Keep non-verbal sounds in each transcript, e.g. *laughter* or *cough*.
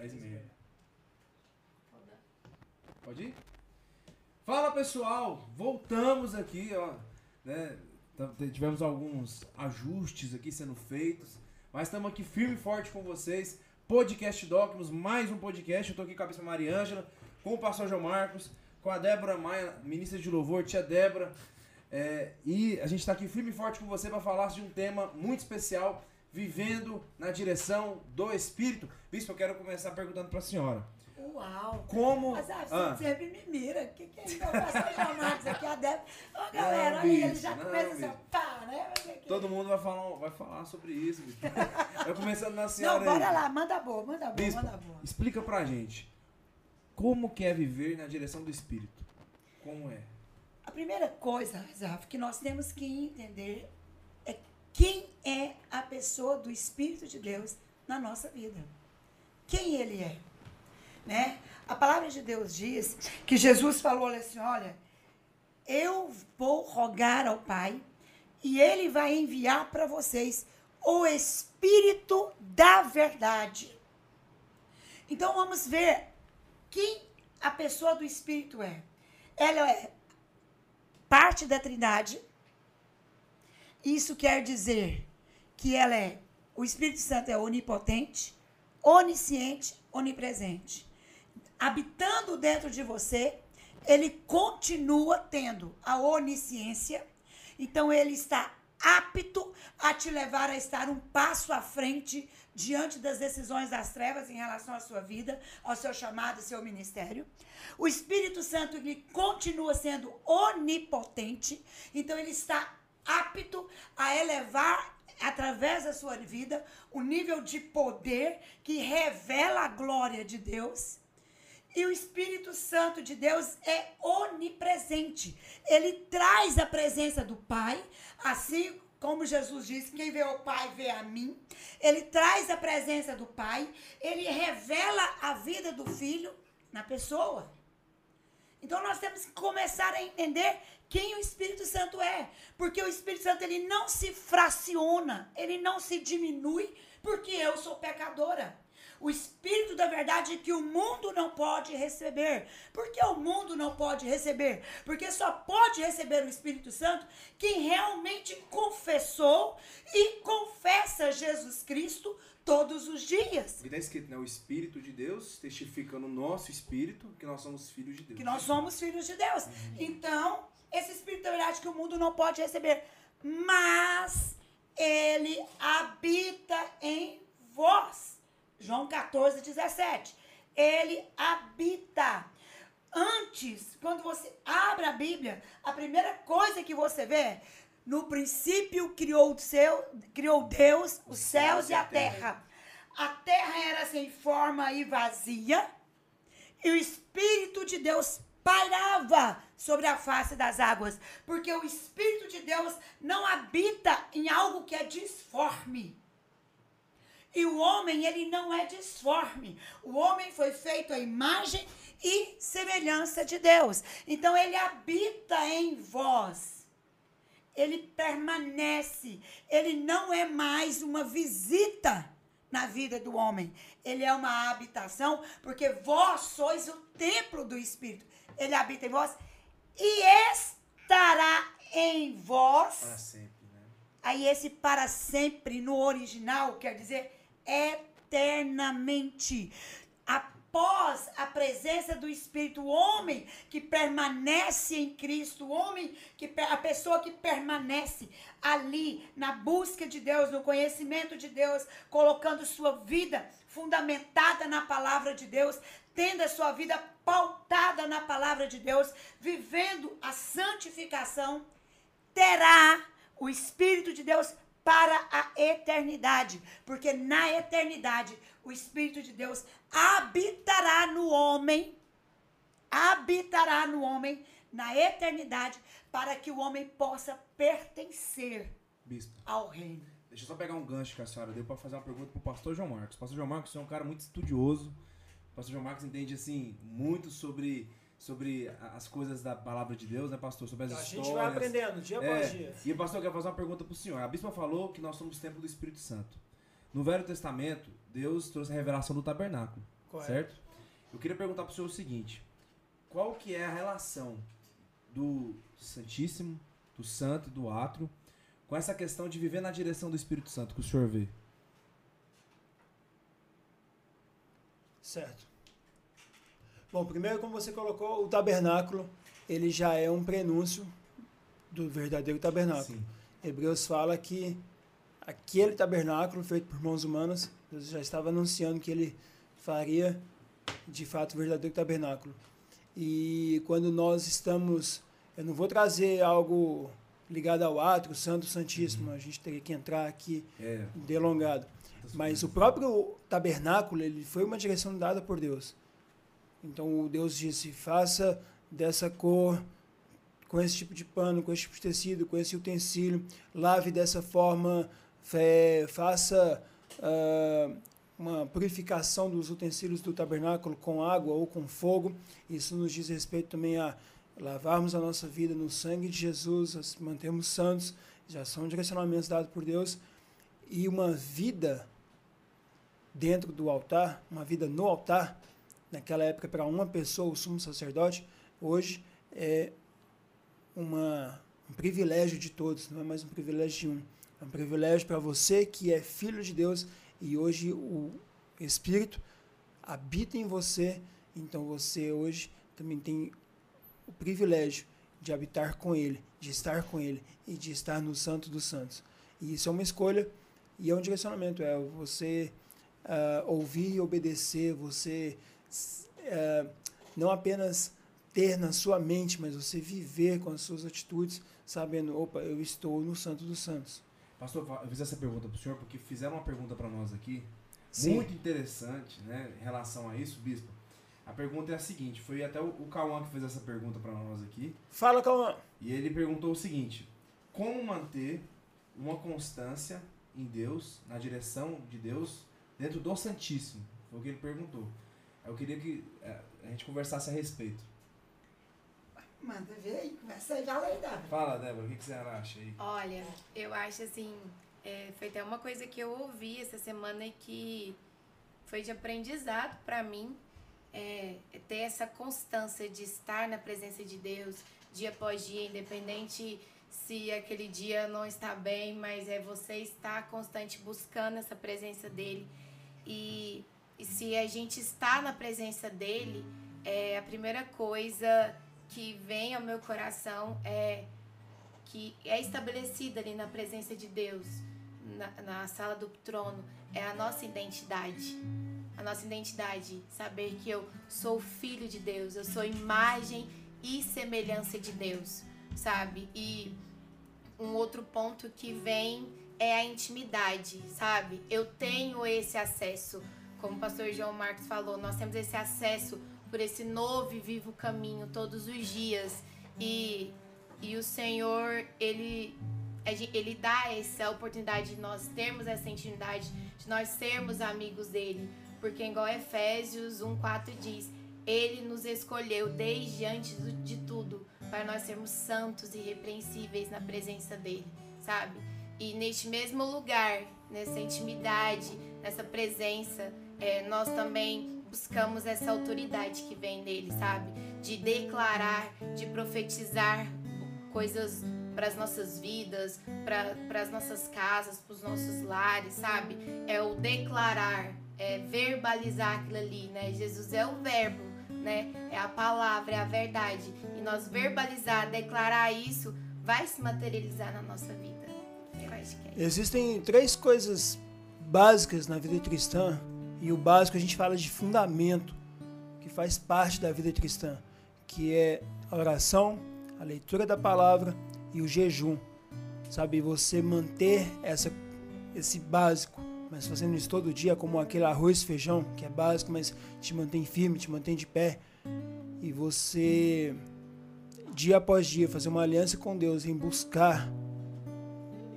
10 e meia. Pode ir? Fala pessoal, voltamos aqui, ó. Né? Tivemos alguns ajustes aqui sendo feitos, mas estamos aqui firme e forte com vocês. Podcast Docmus, mais um podcast. Eu tô aqui com a Bispa Mariângela, com o pastor João Marcos, com a Débora Maia, ministra de louvor, tia Débora. É, e a gente está aqui firme e forte com você para falar de um tema muito especial, vivendo na direção do Espírito. Bispo, eu quero começar perguntando para a senhora. Uau! Como. Mas a Ah. você sempre me mira. O que, que é isso? Eu Marcos aqui, a Débora. Ô, galera, Não, olha, ele bicho, já não, começa assim, bicho. pá, né? É Todo mundo vai falar, vai falar sobre isso. Eu *laughs* começando na Não, senhora bora aí. lá, manda boa, manda boa, Bispo, manda boa. explica pra gente. Como que é viver na direção do Espírito? Como é? A primeira coisa, Zaf, que nós temos que entender quem é a pessoa do Espírito de Deus na nossa vida. Quem ele é. Né? A palavra de Deus diz que Jesus falou assim: olha, eu vou rogar ao Pai e ele vai enviar para vocês o Espírito da verdade. Então vamos ver quem a pessoa do Espírito é. Ela é parte da Trindade. Isso quer dizer que ela é o Espírito Santo é onipotente, onisciente, onipresente. Habitando dentro de você, ele continua tendo a onisciência. Então ele está apto a te levar a estar um passo à frente diante das decisões das trevas em relação à sua vida, ao seu chamado, ao seu ministério. O Espírito Santo ele continua sendo onipotente, então ele está apto a elevar através da sua vida o nível de poder que revela a glória de Deus. E o Espírito Santo de Deus é onipresente. Ele traz a presença do Pai, assim como Jesus disse: quem vê o Pai vê a mim. Ele traz a presença do Pai, ele revela a vida do Filho na pessoa. Então nós temos que começar a entender quem o Espírito Santo é, porque o Espírito Santo ele não se fraciona, ele não se diminui, porque eu sou pecadora. O Espírito da verdade que o mundo não pode receber. Por que o mundo não pode receber? Porque só pode receber o Espírito Santo quem realmente confessou e confessa Jesus Cristo todos os dias. Porque está escrito, né? O Espírito de Deus testifica no nosso espírito que nós somos filhos de Deus. que nós somos filhos de Deus. Então, esse Espírito da verdade que o mundo não pode receber, mas ele habita em vós. João 14, 17. Ele habita. Antes, quando você abre a Bíblia, a primeira coisa que você vê, no princípio criou, o seu, criou Deus os céus e a terra. A terra era sem forma e vazia, e o Espírito de Deus pairava sobre a face das águas, porque o Espírito de Deus não habita em algo que é disforme. E o homem, ele não é disforme. O homem foi feito à imagem e semelhança de Deus. Então ele habita em vós. Ele permanece. Ele não é mais uma visita na vida do homem. Ele é uma habitação, porque vós sois o templo do Espírito. Ele habita em vós e estará em vós. Para sempre, né? Aí esse para sempre no original quer dizer eternamente. Após a presença do Espírito, o homem que permanece em Cristo, o homem que a pessoa que permanece ali na busca de Deus, no conhecimento de Deus, colocando sua vida fundamentada na palavra de Deus, tendo a sua vida pautada na palavra de Deus, vivendo a santificação, terá o Espírito de Deus para a eternidade. Porque na eternidade, o Espírito de Deus habitará no homem, habitará no homem na eternidade, para que o homem possa pertencer Bispo, ao reino. deixa eu só pegar um gancho que a senhora deu para fazer uma pergunta pro pastor João Marcos. Pastor João Marcos é um cara muito estudioso. O pastor João Marcos entende, assim, muito sobre, sobre a- as coisas da palavra de Deus, né, pastor? Sobre as A histórias. gente vai aprendendo dia após É, dia. e pastor, eu quero fazer uma pergunta pro senhor. A bispa falou que nós somos templo do Espírito Santo. No Velho Testamento, Deus trouxe a revelação do tabernáculo. Correto. certo? Eu queria perguntar para o senhor o seguinte: qual que é a relação do Santíssimo, do Santo e do Átrio com essa questão de viver na direção do Espírito Santo que o senhor vê? Certo. Bom, primeiro, como você colocou, o tabernáculo, ele já é um prenúncio do verdadeiro tabernáculo. Sim. Hebreus fala que aquele tabernáculo feito por mãos humanas, Deus já estava anunciando que ele faria de fato o verdadeiro tabernáculo. E quando nós estamos, eu não vou trazer algo ligado ao átrio, santo, santíssimo, a gente teria que entrar aqui É. delongado. Mas o próprio tabernáculo, ele foi uma direção dada por Deus. Então o Deus disse: faça dessa cor, com esse tipo de pano, com esse tipo de tecido, com esse utensílio, lave dessa forma, fe- faça ah, uma purificação dos utensílios do tabernáculo com água ou com fogo. Isso nos diz respeito também a lavarmos a nossa vida no sangue de Jesus, mantermos santos, já são direcionamentos dados por Deus. E uma vida dentro do altar, uma vida no altar, naquela época para uma pessoa, o sumo sacerdote, hoje é uma, um privilégio de todos, não é mais um privilégio de um. É um privilégio para você que é filho de Deus e hoje o Espírito habita em você, então você hoje também tem o privilégio de habitar com Ele, de estar com Ele e de estar no Santo dos Santos. E isso é uma escolha e é um direcionamento, é você ah, ouvir e obedecer, você ah, não apenas ter na sua mente, mas você viver com as suas atitudes, sabendo, opa, eu estou no Santo dos Santos. Pastor, eu fiz essa pergunta para o senhor porque fizeram uma pergunta para nós aqui, Sim. muito interessante, né, em relação a isso, bispo. A pergunta é a seguinte: foi até o, Cauã que fez essa pergunta para nós aqui. Fala, Calma. E ele perguntou o seguinte: como manter uma constância em Deus, na direção de Deus, dentro do Santíssimo? Foi o que ele perguntou. Eu queria que eh, a gente conversasse a respeito. Manda ver aí, começa aí, fala aí. Fala, Débora, o que, que você acha aí? Olha, eu acho assim, é, foi até uma coisa que eu ouvi essa semana e que foi de aprendizado pra mim, é, é ter essa constância de estar na presença de Deus dia após dia, independente se aquele dia não está bem, mas é você estar constante buscando essa presença dele. E, e se a gente está na presença dele, é, a primeira coisa que vem ao meu coração é que é estabelecida ali na presença de Deus, na, na sala do trono, é a nossa identidade. A nossa identidade, saber que eu sou filho de Deus, eu sou imagem e semelhança de Deus, sabe? E um outro ponto que vem é a intimidade, sabe? Eu tenho esse acesso, como o pastor João Marcos falou, nós temos esse acesso por esse novo e vivo caminho todos os dias. E, e o Senhor, ele, ele dá essa oportunidade de nós termos essa intimidade, de nós sermos amigos dele. Porque, igual Efésios 1,4 diz, ele nos escolheu desde antes de tudo para nós sermos santos e irrepreensíveis na presença dele, sabe? E neste mesmo lugar, nessa intimidade, nessa presença, é, nós também buscamos essa autoridade que vem dele, sabe? De declarar, de profetizar coisas para as nossas vidas, para as nossas casas, para os nossos lares, sabe? É o declarar, é verbalizar aquilo ali, né? Jesus é o verbo, né? É a palavra, é a verdade. E nós verbalizar, declarar isso, vai se materializar na nossa vida. Eu acho que é. Existem três coisas básicas na vida cristã, e o básico a gente fala de fundamento, que faz parte da vida cristã, que é a oração, a leitura da palavra e o jejum. Sabe, você manter essa, esse básico, mas fazendo isso todo dia, como aquele arroz e feijão, que é básico, mas te mantém firme, te mantém de pé, e você, dia após dia, fazer uma aliança com Deus em buscar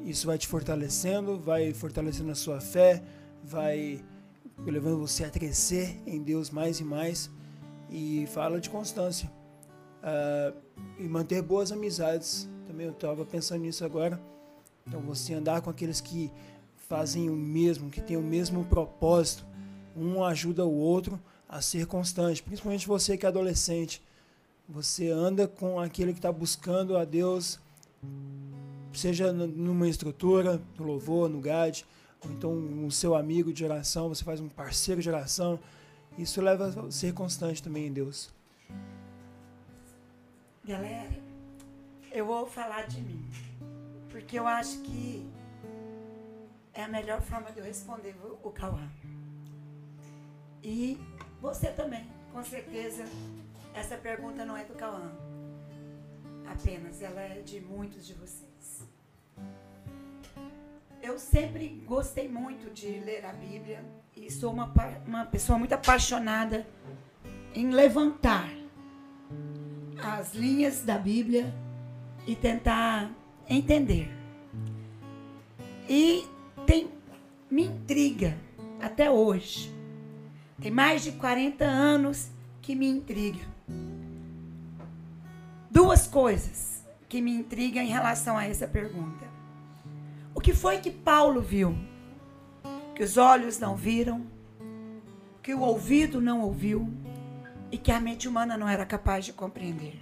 isso vai te fortalecendo, vai fortalecendo a sua fé, vai levando você a crescer em Deus mais e mais. E fala de constância. Ah, e manter boas amizades. Também eu estava pensando nisso agora. Então você andar com aqueles que fazem o mesmo, que têm o mesmo propósito. Um ajuda o outro a ser constante, principalmente você que é adolescente. Você anda com aquele que está buscando a Deus, seja numa estrutura, no louvor, no GAD, ou então um seu amigo de oração, você faz um parceiro de oração. Isso leva a ser constante também em Deus. Galera, eu vou falar de mim, porque eu acho que é a melhor forma de eu responder o Cauã. E você também, com certeza, essa pergunta não é do Cauã. Apenas, ela é de muitos de vocês. Eu sempre gostei muito de ler a Bíblia e sou uma, uma pessoa muito apaixonada em levantar as linhas da Bíblia e tentar entender. E tem me intriga até hoje tem mais de 40 anos que me intriga. Duas coisas que me intrigam em relação a essa pergunta. Que foi que Paulo viu? Que os olhos não viram, que o ouvido não ouviu e que a mente humana não era capaz de compreender.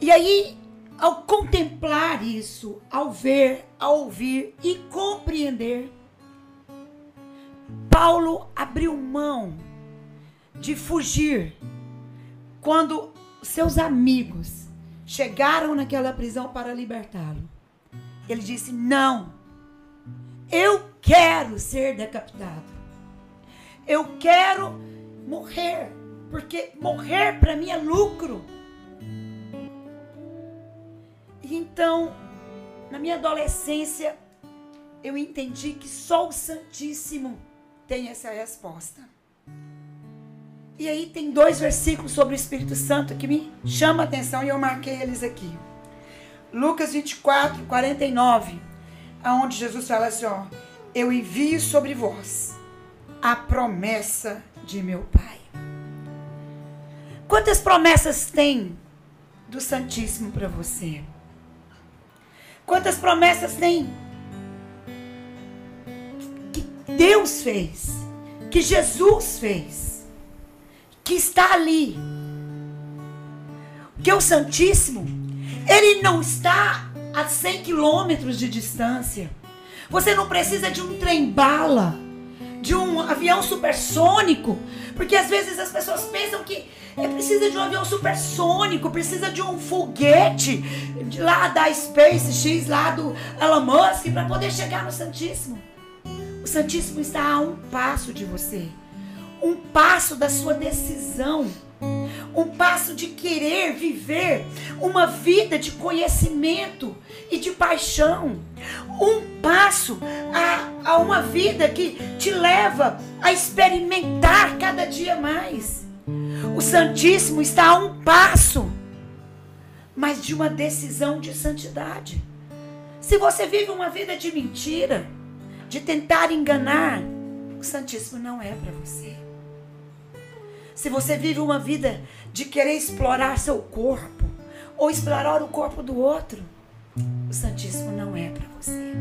E aí, ao contemplar isso, ao ver, ao ouvir e compreender, Paulo abriu mão de fugir quando seus amigos chegaram naquela prisão para libertá-lo. Ele disse: Não, eu quero ser decapitado. Eu quero morrer, porque morrer para mim é lucro. E então, na minha adolescência, eu entendi que só o Santíssimo tem essa resposta. E aí tem dois versículos sobre o Espírito Santo que me chamam a atenção e eu marquei eles aqui. Lucas 24, 49, aonde Jesus fala assim, ó, eu envio sobre vós a promessa de meu Pai. Quantas promessas tem do Santíssimo para você? Quantas promessas tem Deus fez, que Jesus fez, que está ali. Que o Santíssimo, ele não está a 100 quilômetros de distância. Você não precisa de um trem-bala, de um avião supersônico, porque às vezes as pessoas pensam que é, precisa de um avião supersônico, precisa de um foguete lá da SpaceX, lá do Elon Musk, para poder chegar no Santíssimo. O Santíssimo está a um passo de você, um passo da sua decisão, um passo de querer viver uma vida de conhecimento e de paixão, um passo a, a uma vida que te leva a experimentar cada dia mais. O Santíssimo está a um passo, mas de uma decisão de santidade. Se você vive uma vida de mentira, de tentar enganar, o Santíssimo não é para você. Se você vive uma vida de querer explorar seu corpo ou explorar o corpo do outro, o Santíssimo não é para você.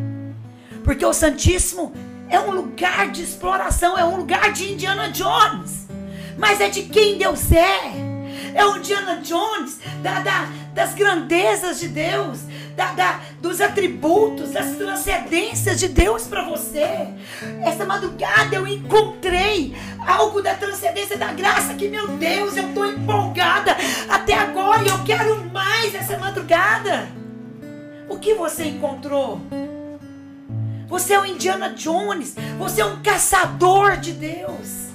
Porque o Santíssimo é um lugar de exploração, é um lugar de Indiana Jones. Mas é de quem Deus é. É o Indiana Jones da, da, das grandezas de Deus, da, da, dos atributos, das transcendências de Deus para você. Essa madrugada eu encontrei algo da transcendência da graça que, meu Deus, eu estou empolgada até agora e eu quero mais essa madrugada. O que você encontrou? Você é um Indiana Jones, você é um caçador de Deus.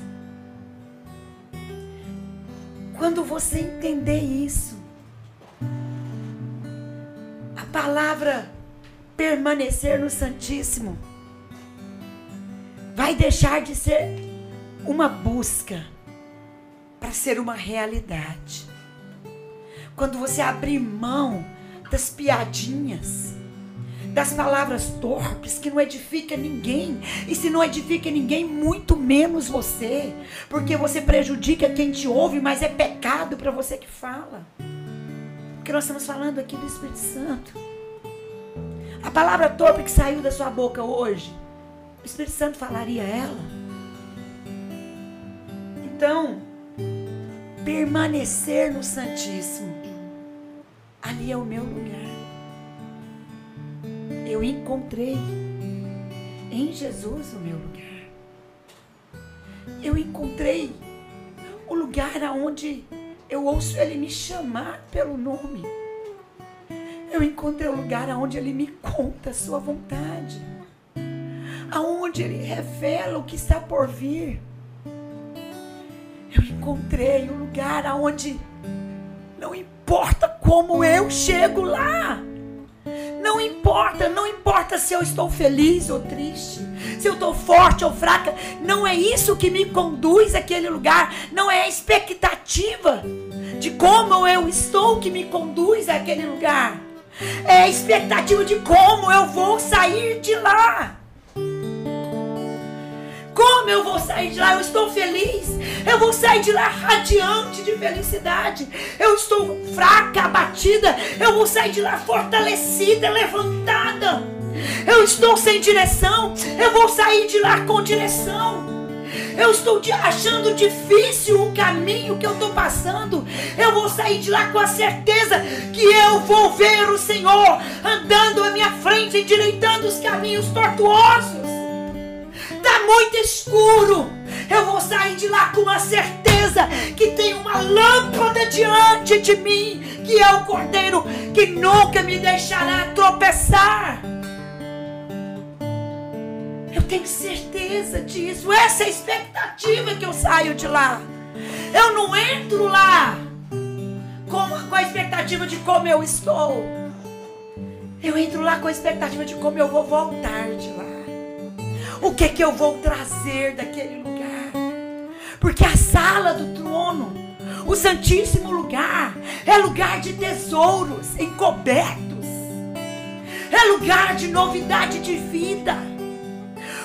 Quando você entender isso, palavra permanecer no Santíssimo vai deixar de ser uma busca para ser uma realidade. Quando você abrir mão das piadinhas, das palavras torpes que não edifica ninguém, e se não edifica ninguém, muito menos você, porque você prejudica quem te ouve, mas é pecado para você que fala. Porque nós estamos falando aqui do Espírito Santo. A palavra torpe que saiu da sua boca hoje, o Espírito Santo falaria ela. então permanecer no Santíssimo. Ali é o meu lugar. Eu encontrei em Jesus o meu lugar. Eu encontrei o lugar aonde eu ouço Ele me chamar pelo nome. Eu encontrei o lugar aonde Ele me conta a sua vontade, aonde Ele revela o que está por vir. Eu encontrei o lugar aonde não importa como eu chego lá. Não importa, não importa se eu estou feliz ou triste, se eu estou forte ou fraca, não é isso que me conduz àquele lugar, não é a expectativa de como eu estou que me conduz àquele lugar, é a expectativa de como eu vou sair de lá. Como eu vou sair de lá? Eu estou feliz. Eu vou sair de lá radiante de felicidade. Eu estou fraca, abatida. Eu vou sair de lá fortalecida, levantada. Eu estou sem direção. Eu vou sair de lá com direção. Eu estou achando difícil o caminho que eu estou passando. Eu vou sair de lá com a certeza que eu vou ver o Senhor andando à minha frente, endireitando os caminhos tortuosos. Está muito escuro. Eu vou sair de lá com a certeza que tem uma lâmpada diante de mim, que é o Cordeiro que nunca me deixará tropeçar. Eu tenho certeza disso. Essa é a expectativa que eu saio de lá. Eu não entro lá com, com a expectativa de como eu estou. Eu entro lá com a expectativa de como eu vou voltar de lá o que que eu vou trazer daquele lugar. Porque a sala do trono, o santíssimo lugar, é lugar de tesouros encobertos. É lugar de novidade de vida.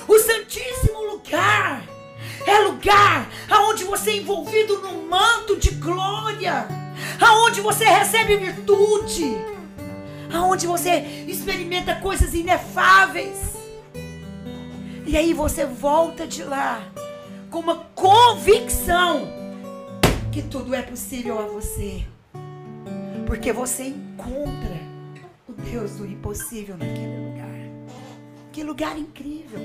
O santíssimo lugar é lugar aonde você é envolvido num manto de glória, aonde você recebe virtude, aonde você experimenta coisas inefáveis. E aí você volta de lá com uma convicção que tudo é possível a você. Porque você encontra o Deus do impossível naquele lugar. Que lugar incrível.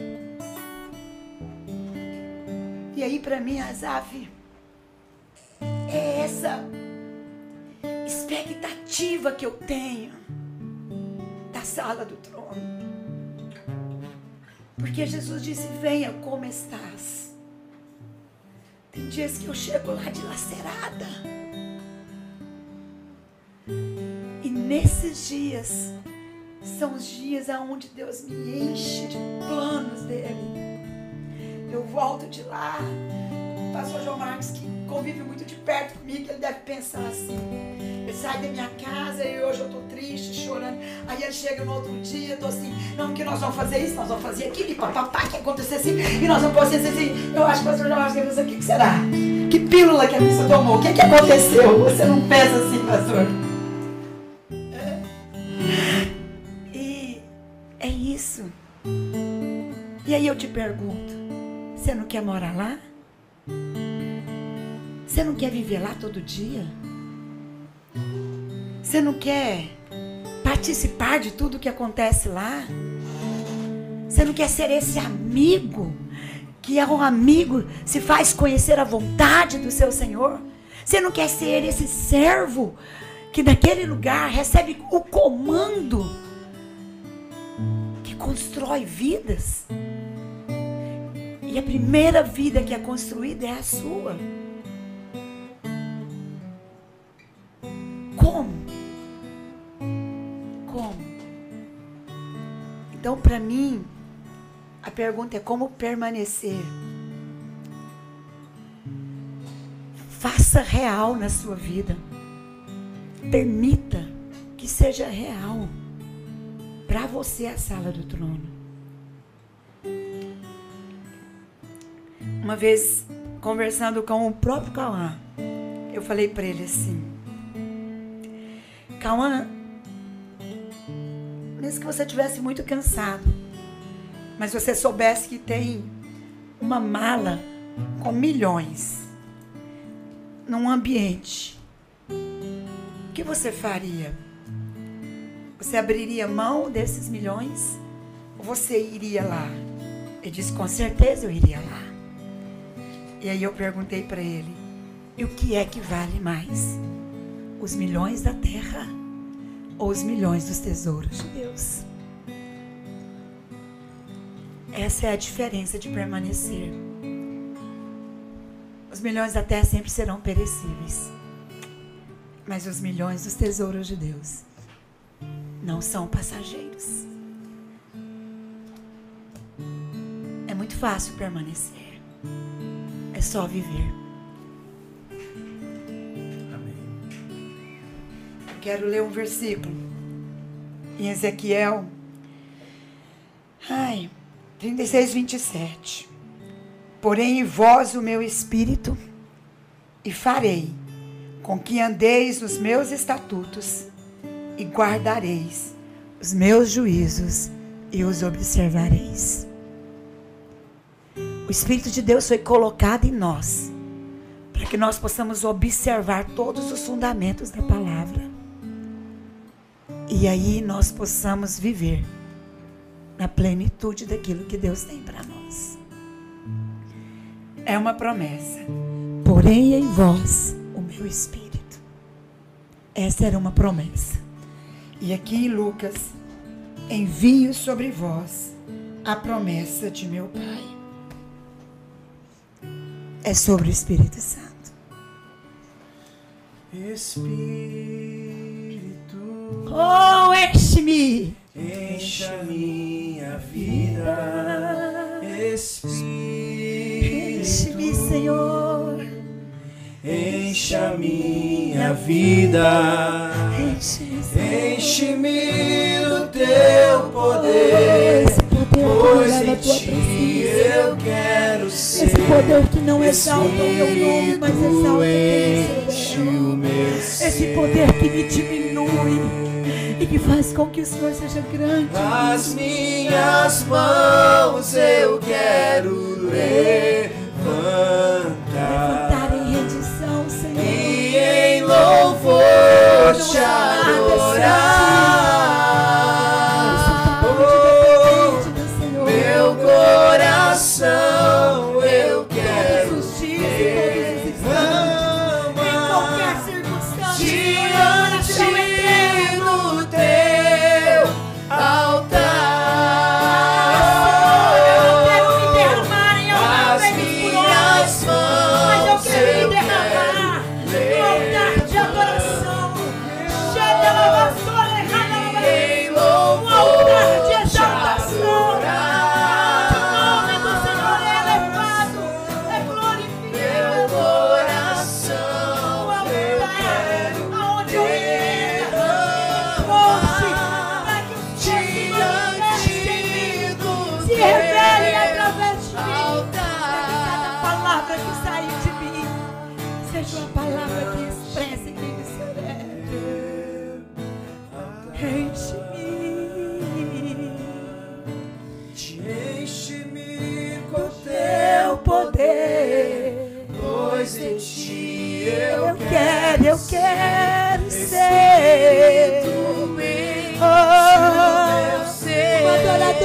E aí para mim, Azaf, é essa expectativa que eu tenho da sala do trono. Porque Jesus disse: Venha como estás. Tem dias que eu chego lá dilacerada. E nesses dias são os dias aonde Deus me enche de planos dele. Eu volto de lá. Pastor João Marcos, que convive muito de perto comigo, ele deve pensar assim. Ele sai da minha casa e hoje eu estou triste, chorando. Aí ele chega no outro dia, eu tô assim, não, que nós vamos fazer isso, nós vamos fazer aquilo, e papapá, que acontecer assim, e nós vamos fazer assim. Eu acho que o pastor João Marcos pensa, o que, que será? Que pílula que a missa tomou? O que, que aconteceu? Você não pensa assim, pastor? É. E é isso. E aí eu te pergunto, você não quer morar lá? Você não quer viver lá todo dia? Você não quer participar de tudo que acontece lá? Você não quer ser esse amigo que é um amigo, se faz conhecer a vontade do seu Senhor? Você não quer ser esse servo que naquele lugar recebe o comando que constrói vidas? E a primeira vida que é construída é a sua. Como? Como? Então, para mim, a pergunta é como permanecer. Faça real na sua vida. Permita que seja real para você a sala do trono. Uma vez conversando com o próprio Cauã, eu falei para ele assim: Cauã, mesmo que você tivesse muito cansado, mas você soubesse que tem uma mala com milhões, num ambiente, o que você faria? Você abriria mão desses milhões? Ou você iria lá? Ele disse: Com certeza eu iria lá. E aí eu perguntei para ele: E o que é que vale mais? Os milhões da terra ou os milhões dos tesouros de Deus? Essa é a diferença de permanecer. Os milhões da terra sempre serão perecíveis. Mas os milhões dos tesouros de Deus não são passageiros. É muito fácil permanecer. É só viver. Quero ler um versículo em Ezequiel. Ai, 36, 27. Porém em vós o meu espírito, e farei com que andeis nos meus estatutos, e guardareis os meus juízos, e os observareis. O Espírito de Deus foi colocado em nós, para que nós possamos observar todos os fundamentos da palavra. E aí nós possamos viver na plenitude daquilo que Deus tem para nós. É uma promessa. Porém em vós o meu espírito. Essa era uma promessa. E aqui em Lucas, envio sobre vós a promessa de meu Pai. É sobre o Espírito Santo. Espírito, Oh, enche-me! encha minha vida. Enche-me, Senhor. encha minha vida. Enche, Senhor. Enche-me do teu poder, pois em a ti eu quero ser. Esse poder que não exalta o meu nome, mas exalta Enche o sou. meu Esse poder que me diminui e que faz com que o Senhor seja grande. Nas minhas mãos eu quero levantar Levantar em rendição, Senhor. e em louvor te adorar.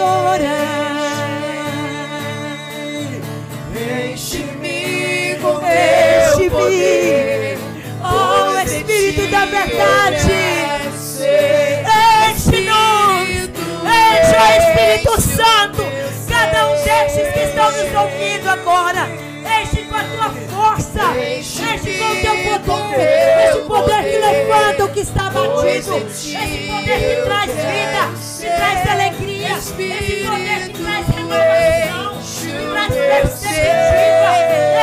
Adoradora. Enche-me com teu poder. oh Espírito da verdade. Enche-nos, enche o Espírito Santo. Cada um destes que estão nos ouvindo agora, força, enche com o teu poder, esse poder que levanta o que está abatido, esse poder que traz vida, que traz alegria, esse poder que traz renovação, que traz perspectiva,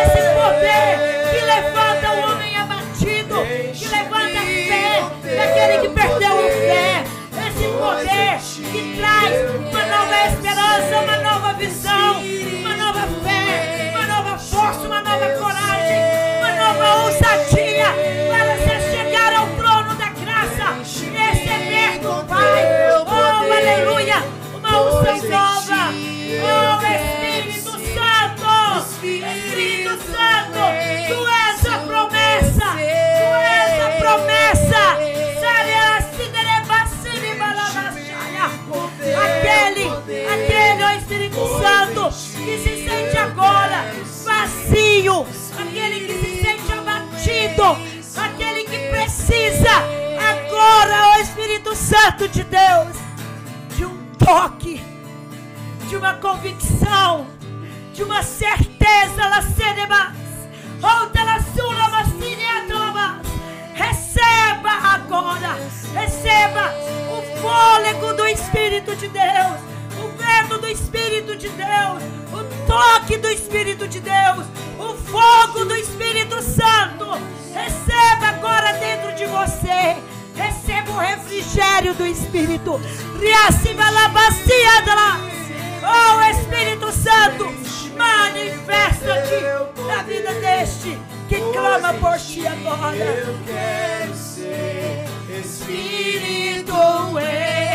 esse poder Santo de Deus, de um toque, de uma convicção, de uma certeza, la cerebas, ou la sula Receba agora, receba o fôlego do Espírito de Deus, o vento do Espírito de Deus, o toque do Espírito de Deus, o fogo do Espírito Santo. Receba agora dentro de você. O refrigério do Espírito. Oh Espírito Santo, manifesta-te na vida deste que clama por ti agora. Eu quero ser Espírito, enche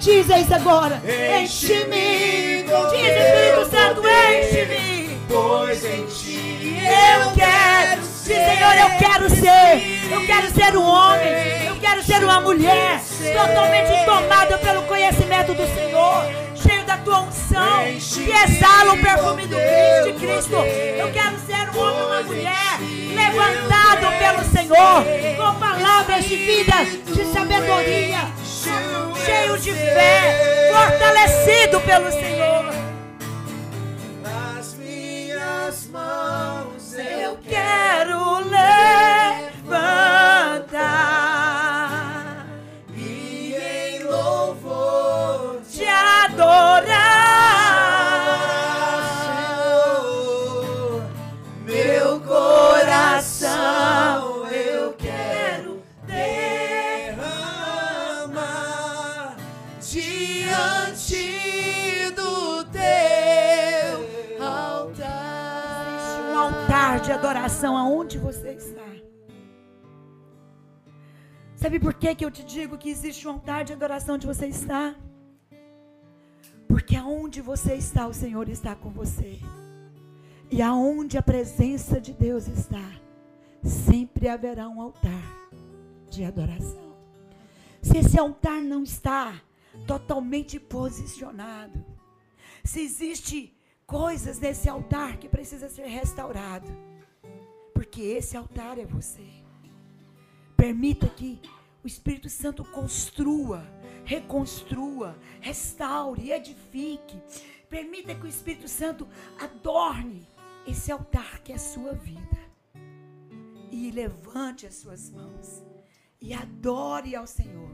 Profetiza isso agora. Enche-me. Diz Espírito Santo, enche-me. Pois em ti eu quero ser. Senhor, eu quero ser. Eu quero ser um homem. Eu quero ser uma mulher. Totalmente tomada pelo conhecimento do Senhor. Cheio da tua unção. Que exala o perfume do Cristo, de Cristo. Eu quero ser um homem, uma mulher. Levantado pelo Senhor. Com palavras de vida, de sabedoria cheio de fé, fortalecido pelo Senhor. Nas minhas mãos eu quero levantar de adoração aonde você está. Sabe por que, que eu te digo que existe um altar de adoração onde você está? Porque aonde você está, o Senhor está com você. E aonde a presença de Deus está, sempre haverá um altar de adoração. Se esse altar não está totalmente posicionado, se existe coisas nesse altar que precisa ser restaurado, porque esse altar é você. Permita que o Espírito Santo construa, reconstrua, restaure, edifique. Permita que o Espírito Santo adorne esse altar que é a sua vida. E levante as suas mãos e adore ao Senhor.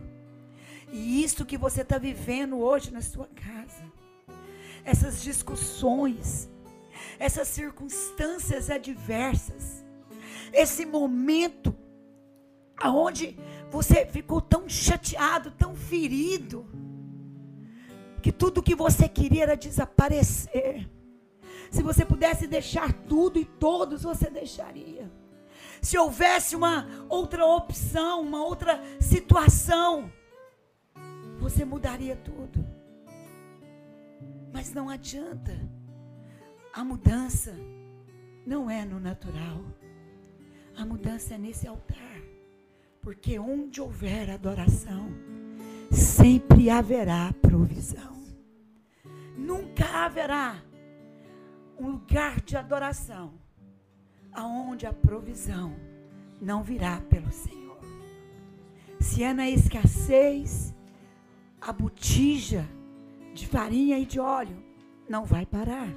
E isto que você está vivendo hoje na sua casa, essas discussões, essas circunstâncias adversas, esse momento aonde você ficou tão chateado, tão ferido, que tudo que você queria era desaparecer. Se você pudesse deixar tudo e todos, você deixaria. Se houvesse uma outra opção, uma outra situação, você mudaria tudo. Mas não adianta. A mudança não é no natural. A mudança é nesse altar. Porque onde houver adoração, sempre haverá provisão. Nunca haverá um lugar de adoração aonde a provisão não virá pelo Senhor. Se é na escassez, a botija de farinha e de óleo não vai parar.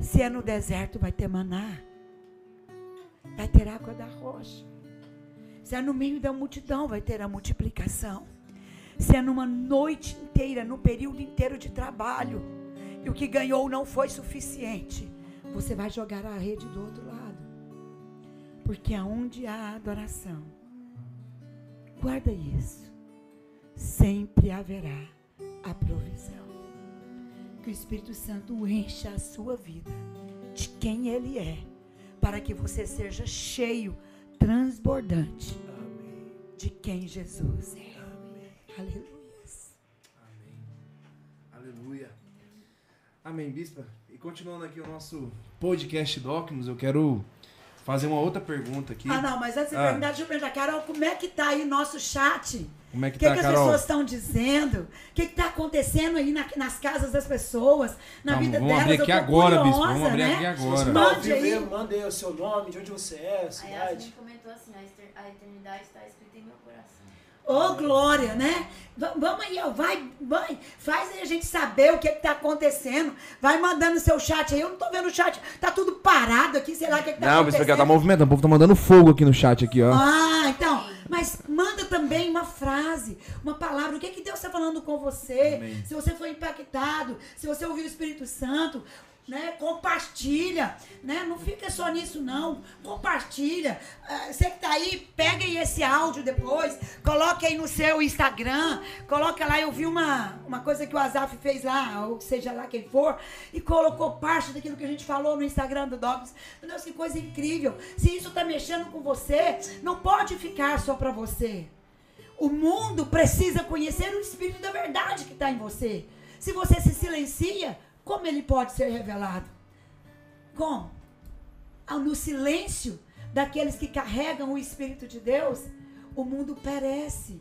Se é no deserto, vai ter maná vai ter água da rocha. Se é no meio da multidão, vai ter a multiplicação. Se é numa noite inteira, no período inteiro de trabalho, e o que ganhou não foi suficiente, você vai jogar a rede do outro lado. Porque aonde há adoração, guarda isso, sempre haverá a provisão. Que o Espírito Santo encha a sua vida de quem Ele é para que você seja cheio, transbordante de quem Jesus é. Aleluia. Amém. Aleluia. Amém, bispa. E continuando aqui o nosso podcast Docmus, eu quero fazer uma outra pergunta aqui. Ah, não, mas antes de Ah. perguntar, deixa eu perguntar, Carol, como é que tá aí nosso chat? Como é que O que, tá, que as Carol? pessoas estão dizendo? O que está acontecendo aí na- nas casas das pessoas, na Vamos- vida vamos delas? abrir Eu aqui tô agora, bispo, curiosa, vamos abrir né? aqui agora. Mande aí. mande aí o seu nome, de onde você é, a A cidade. Yasmin comentou assim, a a eternidade está escrita em meu coração. Ô, Glória, né? V- vamos aí, ó. Vai, vai, faz aí a gente saber o que, que tá acontecendo. Vai mandando seu chat aí. Eu não tô vendo o chat. Tá tudo parado aqui, sei lá o que, que tá Não, acontecendo. que ela tá movimentando. O povo tá mandando fogo aqui no chat aqui, ó. Ah, então. Mas manda também uma frase, uma palavra. O que, que Deus está falando com você? Amém. Se você foi impactado, se você ouviu o Espírito Santo, né? Compartilha, né? Não fica só nisso, não. Compartilha. Ah, você que tá aí, pega aí esse áudio depois, coloque aí no seu Instagram, coloca lá. Eu vi uma, uma coisa que o Azaf fez lá, ou seja lá quem for, e colocou parte daquilo que a gente falou no Instagram do Dogs. Meu Deus, que coisa incrível. Se isso tá mexendo com você, não pode ficar só para você. O mundo precisa conhecer o Espírito da verdade que está em você. Se você se silencia, como ele pode ser revelado? Como? Ah, No silêncio daqueles que carregam o Espírito de Deus, o mundo perece.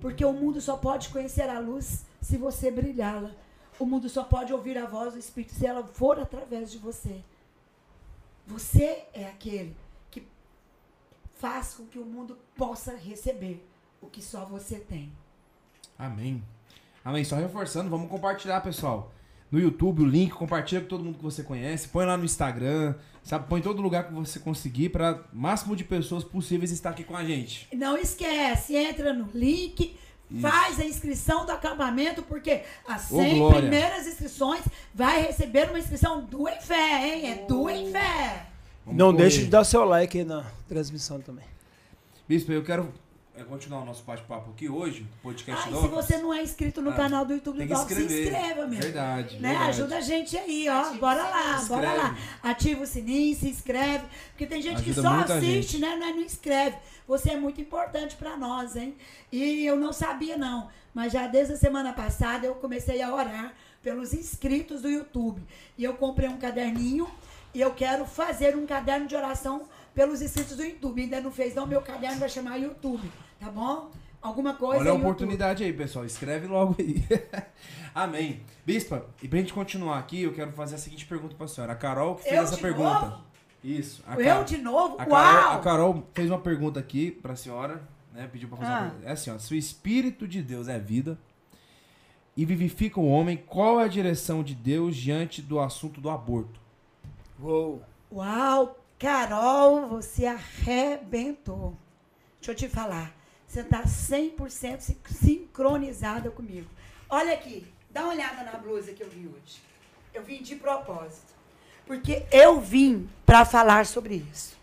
Porque o mundo só pode conhecer a luz se você brilhá-la. O mundo só pode ouvir a voz do Espírito se ela for através de você. Você é aquele que faz com que o mundo possa receber o que só você tem. Amém. Amém. Só reforçando, vamos compartilhar, pessoal. No YouTube, o link, compartilha com todo mundo que você conhece. Põe lá no Instagram, sabe? Põe em todo lugar que você conseguir para máximo de pessoas possíveis estar aqui com a gente. Não esquece, entra no link, Isso. faz a inscrição do acampamento, porque as Ô, 100 glória. primeiras inscrições vai receber uma inscrição do em fé, hein? É do em fé. Vamos Não correr. deixe de dar o seu like aí na transmissão também. Bispo, eu quero é, continuar o nosso bate-papo aqui hoje, podcast Ah, do se você não é inscrito no Ah, canal do YouTube do que Doc, se inscreva, meu. Verdade, Né? verdade. Ajuda a gente aí, ó. Ativa bora lá, bora lá. Ativa o sininho, se inscreve. Porque tem gente que Ajuda só muita assiste, gente. né? Mas não inscreve. Você é muito importante pra nós, hein? E eu não sabia, não. Mas já desde a semana passada eu comecei a orar pelos inscritos do YouTube. E eu comprei um caderninho e eu quero fazer um caderno de oração pelos inscritos do YouTube. Ainda não fez, não. Meu caderno vai chamar YouTube, tá bom? Alguma coisa. Olha a YouTube. oportunidade aí, pessoal. Escreve logo aí. *laughs* Amém. Bispa, e pra gente continuar aqui, eu quero fazer a seguinte pergunta pra senhora. A Carol que fez Eu essa de pergunta. novo? Isso. A Eu Ca- de novo? A Uau! Carol, a Carol fez uma pergunta aqui pra senhora, né? Pediu pra fazer Ah. uma pergunta. É assim, ó. Se o Espírito de Deus é vida e vivifica o homem, qual é a direção de Deus diante do assunto do aborto? Uou. Uau, Carol, você arrebentou. Deixa eu te falar. Você está 100% sin- sincronizada comigo. Olha aqui, dá uma olhada na blusa que eu vi hoje. Eu vim de propósito. Porque eu vim para falar sobre isso.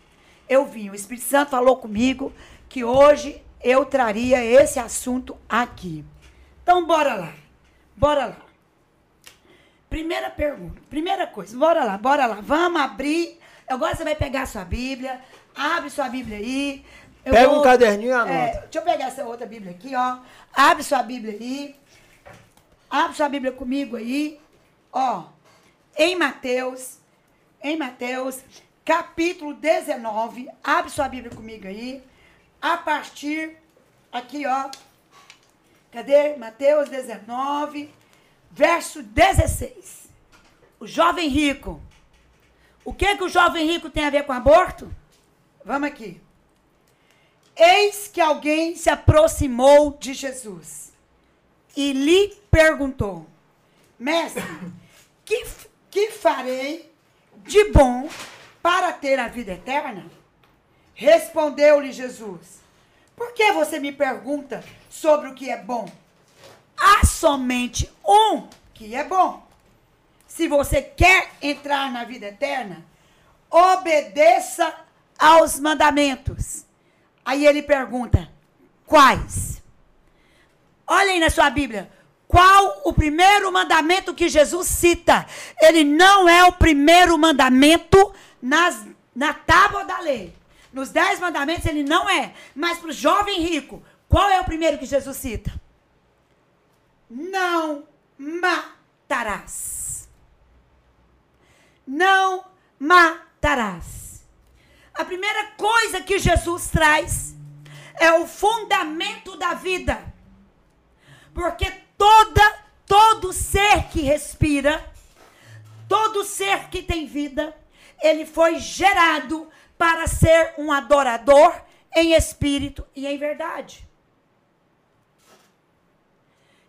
Eu vim, o Espírito Santo falou comigo que hoje eu traria esse assunto aqui. Então, bora lá. Bora lá. Primeira pergunta, primeira coisa, bora lá, bora lá. Vamos abrir. Agora você vai pegar a sua Bíblia, abre sua Bíblia aí. Eu Pega vou- um caderninho e anota. É, deixa eu pegar essa outra Bíblia aqui, ó. Abre sua Bíblia aí. Abre sua Bíblia comigo aí. Ó, em Mateus, em Mateus, capítulo 19. Abre sua Bíblia comigo aí. A partir, aqui, ó. Cadê? Mateus 19, verso 16. O jovem rico. O que, que o jovem rico tem a ver com aborto? Vamos aqui. Eis que alguém se aproximou de Jesus e lhe perguntou: Mestre, que, que farei de bom para ter a vida eterna? Respondeu-lhe Jesus: Por que você me pergunta sobre o que é bom? Há somente um que é bom. Se você quer entrar na vida eterna, obedeça aos mandamentos. Aí ele pergunta: quais? Olha aí na sua Bíblia. Qual o primeiro mandamento que Jesus cita? Ele não é o primeiro mandamento nas, na tábua da lei. Nos dez mandamentos ele não é. Mas para o jovem rico, qual é o primeiro que Jesus cita? Não matarás. Não matarás. A primeira coisa que Jesus traz é o fundamento da vida. Porque toda todo ser que respira, todo ser que tem vida, ele foi gerado para ser um adorador em espírito e em verdade.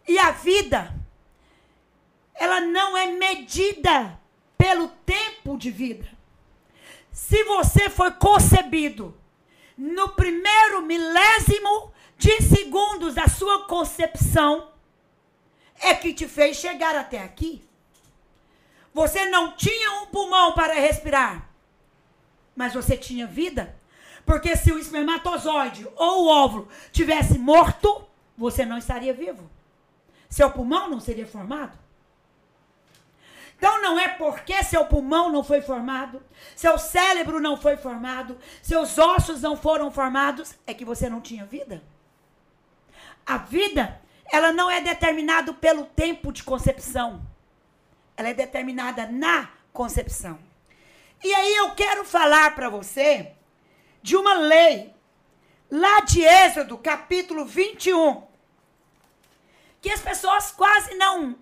E a vida, ela não é medida pelo tempo de vida. Se você foi concebido no primeiro milésimo de segundos da sua concepção, é que te fez chegar até aqui. Você não tinha um pulmão para respirar, mas você tinha vida. Porque se o espermatozoide ou o óvulo tivesse morto, você não estaria vivo. Seu pulmão não seria formado. Então não é porque seu pulmão não foi formado, seu cérebro não foi formado, seus ossos não foram formados, é que você não tinha vida. A vida, ela não é determinada pelo tempo de concepção. Ela é determinada na concepção. E aí eu quero falar para você de uma lei lá de Êxodo, capítulo 21, que as pessoas quase não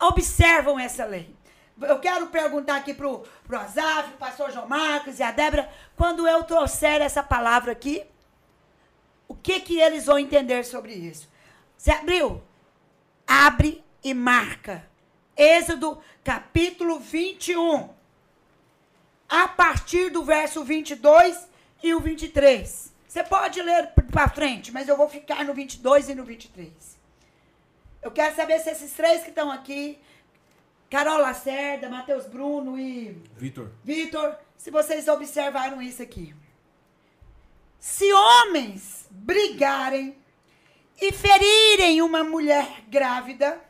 observam essa lei. Eu quero perguntar aqui para o Azaf, o pastor João Marcos e a Débora, quando eu trouxer essa palavra aqui, o que, que eles vão entender sobre isso? Você abriu? Abre e marca. Êxodo capítulo 21. A partir do verso 22 e o 23. Você pode ler para frente, mas eu vou ficar no 22 e no 23. Eu quero saber se esses três que estão aqui, Carol Lacerda, Matheus Bruno e Vitor. Vitor, se vocês observaram isso aqui. Se homens brigarem e ferirem uma mulher grávida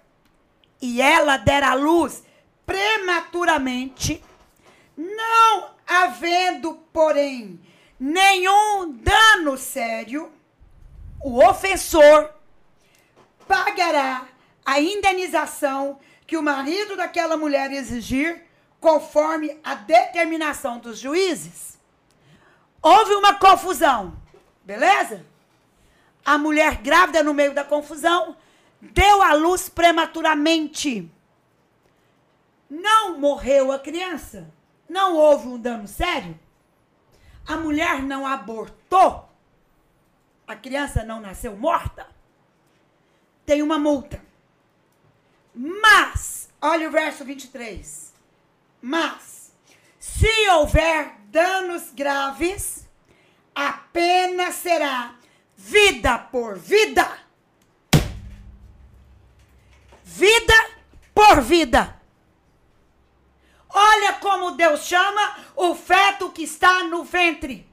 e ela der à luz prematuramente, não havendo, porém, nenhum dano sério, o ofensor pagará a indenização que o marido daquela mulher exigir, conforme a determinação dos juízes. Houve uma confusão, beleza? A mulher grávida, no meio da confusão, deu à luz prematuramente. Não morreu a criança. Não houve um dano sério. A mulher não abortou. A criança não nasceu morta tem uma multa. Mas, olha o verso 23. Mas, se houver danos graves, a pena será vida por vida. Vida por vida. Olha como Deus chama o feto que está no ventre.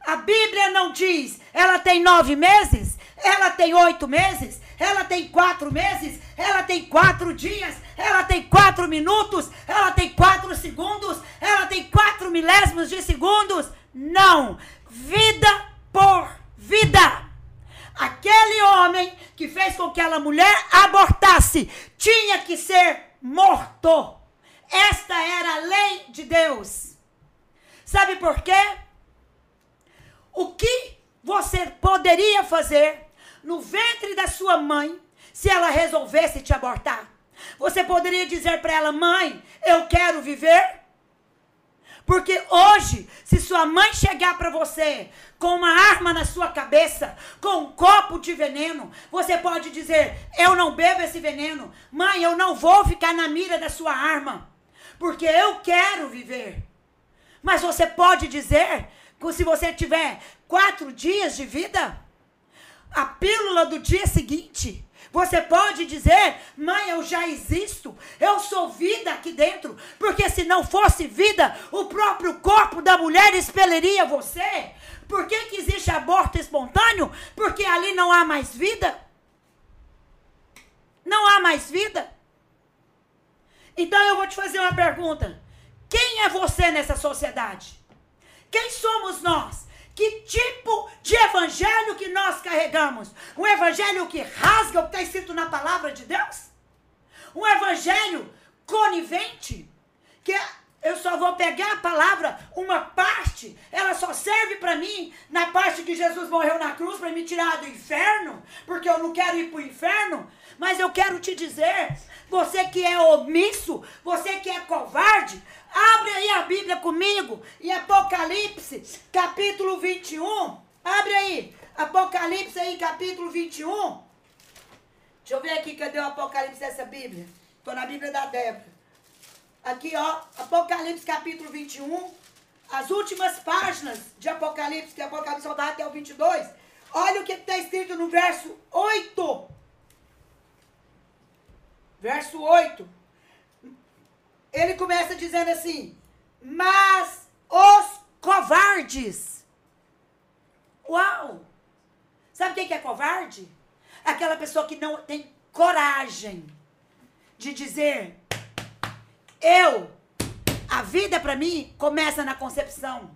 A Bíblia não diz, ela tem nove meses, ela tem oito meses, ela tem quatro meses, ela tem quatro dias, ela tem quatro minutos, ela tem quatro segundos, ela tem quatro milésimos de segundos. Não! Vida por vida. Aquele homem que fez com que aquela mulher abortasse tinha que ser morto. Esta era a lei de Deus. Sabe por quê? O que você poderia fazer no ventre da sua mãe se ela resolvesse te abortar? Você poderia dizer para ela, mãe, eu quero viver? Porque hoje, se sua mãe chegar para você com uma arma na sua cabeça, com um copo de veneno, você pode dizer: Eu não bebo esse veneno. Mãe, eu não vou ficar na mira da sua arma, porque eu quero viver. Mas você pode dizer se você tiver quatro dias de vida, a pílula do dia seguinte. Você pode dizer, mãe, eu já existo, eu sou vida aqui dentro, porque se não fosse vida, o próprio corpo da mulher expeliria você. Por que, que existe aborto espontâneo? Porque ali não há mais vida. Não há mais vida. Então eu vou te fazer uma pergunta: quem é você nessa sociedade? Quem somos nós? Que tipo de evangelho que nós carregamos? Um evangelho que rasga o que está escrito na palavra de Deus? Um evangelho conivente? Que eu só vou pegar a palavra, uma parte, ela só serve para mim na parte que Jesus morreu na cruz para me tirar do inferno, porque eu não quero ir para o inferno. Mas eu quero te dizer, você que é omisso, você que é covarde, abre aí a Bíblia comigo, em Apocalipse, capítulo 21. Abre aí, Apocalipse aí, capítulo 21. Deixa eu ver aqui, cadê o Apocalipse dessa Bíblia? Estou na Bíblia da Débora. Aqui, ó, Apocalipse capítulo 21, as últimas páginas de Apocalipse, que Apocalipse só dá até o 22. Olha o que está escrito no verso 8. Verso 8. Ele começa dizendo assim: Mas os covardes. Uau! Sabe quem que é covarde? Aquela pessoa que não tem coragem de dizer eu, a vida para mim começa na concepção.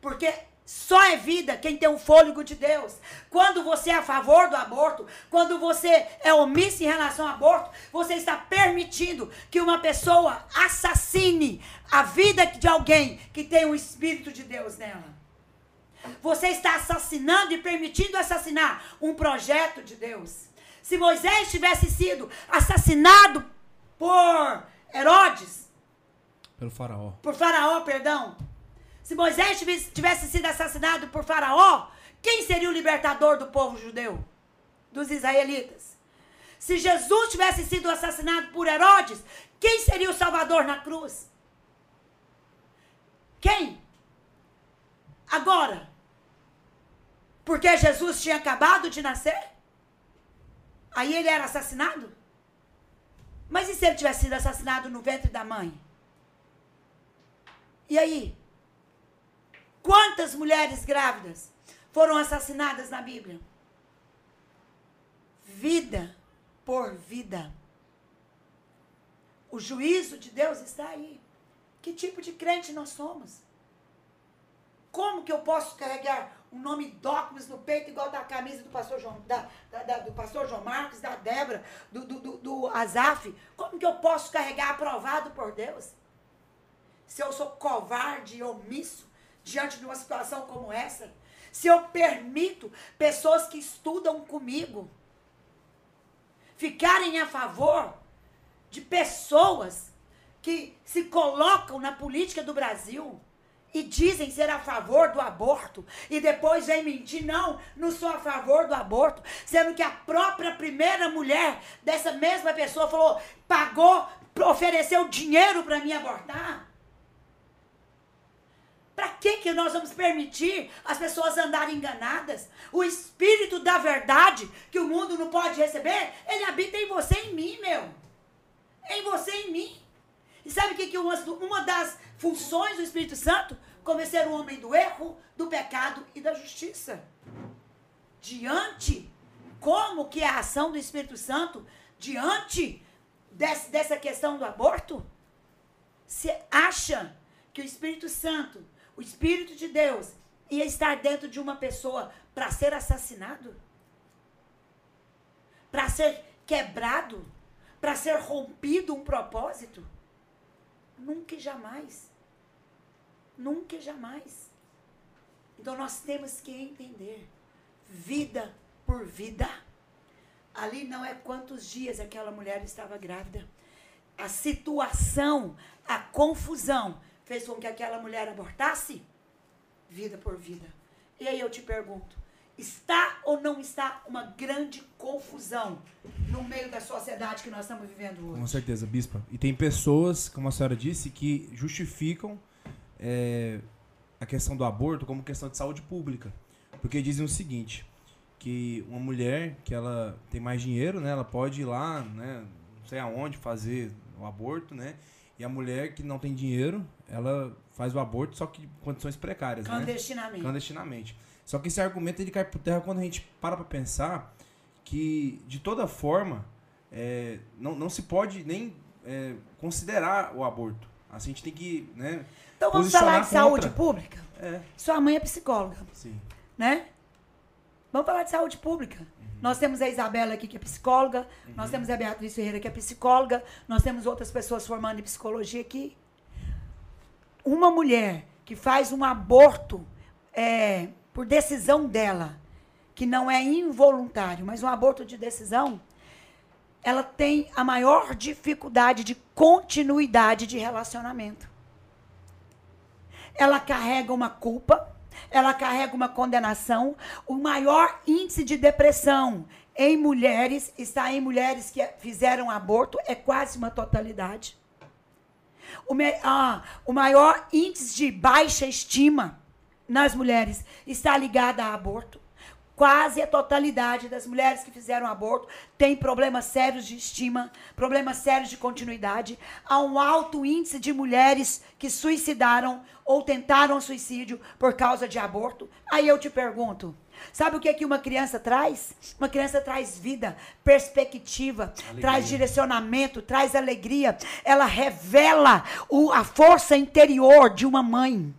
Porque só é vida quem tem o fôlego de Deus. Quando você é a favor do aborto, quando você é omisso em relação ao aborto, você está permitindo que uma pessoa assassine a vida de alguém que tem o Espírito de Deus nela. Você está assassinando e permitindo assassinar um projeto de Deus. Se Moisés tivesse sido assassinado por Herodes. Pelo faraó. Por faraó, perdão. Se Moisés tivesse sido assassinado por faraó, quem seria o libertador do povo judeu? Dos israelitas? Se Jesus tivesse sido assassinado por Herodes, quem seria o salvador na cruz? Quem? Agora. Porque Jesus tinha acabado de nascer? Aí ele era assassinado? Mas e se ele tivesse sido assassinado no ventre da mãe? E aí? Quantas mulheres grávidas foram assassinadas na Bíblia? Vida por vida. O juízo de Deus está aí. Que tipo de crente nós somos? Como que eu posso carregar o nome Docmas no peito, igual da camisa do pastor João, da, da, da, do pastor João Marcos, da Débora, do, do, do, do Azaf? Como que eu posso carregar aprovado por Deus? Se eu sou covarde e omisso diante de uma situação como essa? Se eu permito pessoas que estudam comigo ficarem a favor de pessoas que se colocam na política do Brasil e dizem ser a favor do aborto e depois vem mentir, não, não sou a favor do aborto, sendo que a própria primeira mulher dessa mesma pessoa falou, pagou, ofereceu dinheiro para mim abortar. Para que que nós vamos permitir as pessoas andarem enganadas? O espírito da verdade que o mundo não pode receber, ele habita em você e em mim, meu. Em você e em mim. E sabe o que, que uma, uma das funções do Espírito Santo? Convencer o homem do erro, do pecado e da justiça. Diante, como que é a ação do Espírito Santo diante desse, dessa questão do aborto? Você acha que o Espírito Santo, o Espírito de Deus, ia estar dentro de uma pessoa para ser assassinado? Para ser quebrado? Para ser rompido um propósito? Nunca e jamais. Nunca e jamais. Então nós temos que entender. Vida por vida. Ali não é quantos dias aquela mulher estava grávida. A situação, a confusão, fez com que aquela mulher abortasse vida por vida. E aí eu te pergunto: Está ou não está uma grande confusão no meio da sociedade que nós estamos vivendo hoje? Com certeza, Bispa. E tem pessoas, como a senhora disse, que justificam é, a questão do aborto como questão de saúde pública. Porque dizem o seguinte, que uma mulher que ela tem mais dinheiro, né, ela pode ir lá, né, não sei aonde, fazer o aborto, né? E a mulher que não tem dinheiro, ela faz o aborto, só que em condições precárias, Clandestinamente. né? Clandestinamente. Só que esse argumento ele cai por terra quando a gente para para pensar que, de toda forma, é, não, não se pode nem é, considerar o aborto. Assim, a gente tem que, né? Então vamos falar de saúde contra. pública? É, Sua mãe é psicóloga, sim. né? Vamos falar de saúde pública. Nós temos a Isabela aqui, que é psicóloga. Nós temos a Beatriz Ferreira, que é psicóloga. Nós temos outras pessoas formando em psicologia aqui. Uma mulher que faz um aborto é, por decisão dela, que não é involuntário, mas um aborto de decisão, ela tem a maior dificuldade de continuidade de relacionamento. Ela carrega uma culpa, ela carrega uma condenação. O maior índice de depressão em mulheres está em mulheres que fizeram aborto, é quase uma totalidade. O, me- ah, o maior índice de baixa estima nas mulheres está ligado a aborto. Quase a totalidade das mulheres que fizeram aborto tem problemas sérios de estima, problemas sérios de continuidade. Há um alto índice de mulheres que suicidaram ou tentaram suicídio por causa de aborto. Aí eu te pergunto, sabe o que, que uma criança traz? Uma criança traz vida, perspectiva, traz direcionamento, traz alegria. Ela revela o- a força interior de uma mãe.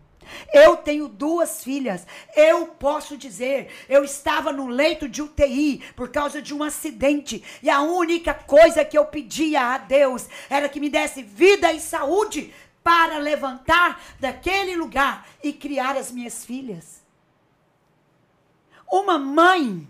Eu tenho duas filhas. Eu posso dizer, eu estava no leito de UTI por causa de um acidente. E a única coisa que eu pedia a Deus era que me desse vida e saúde para levantar daquele lugar e criar as minhas filhas. Uma mãe,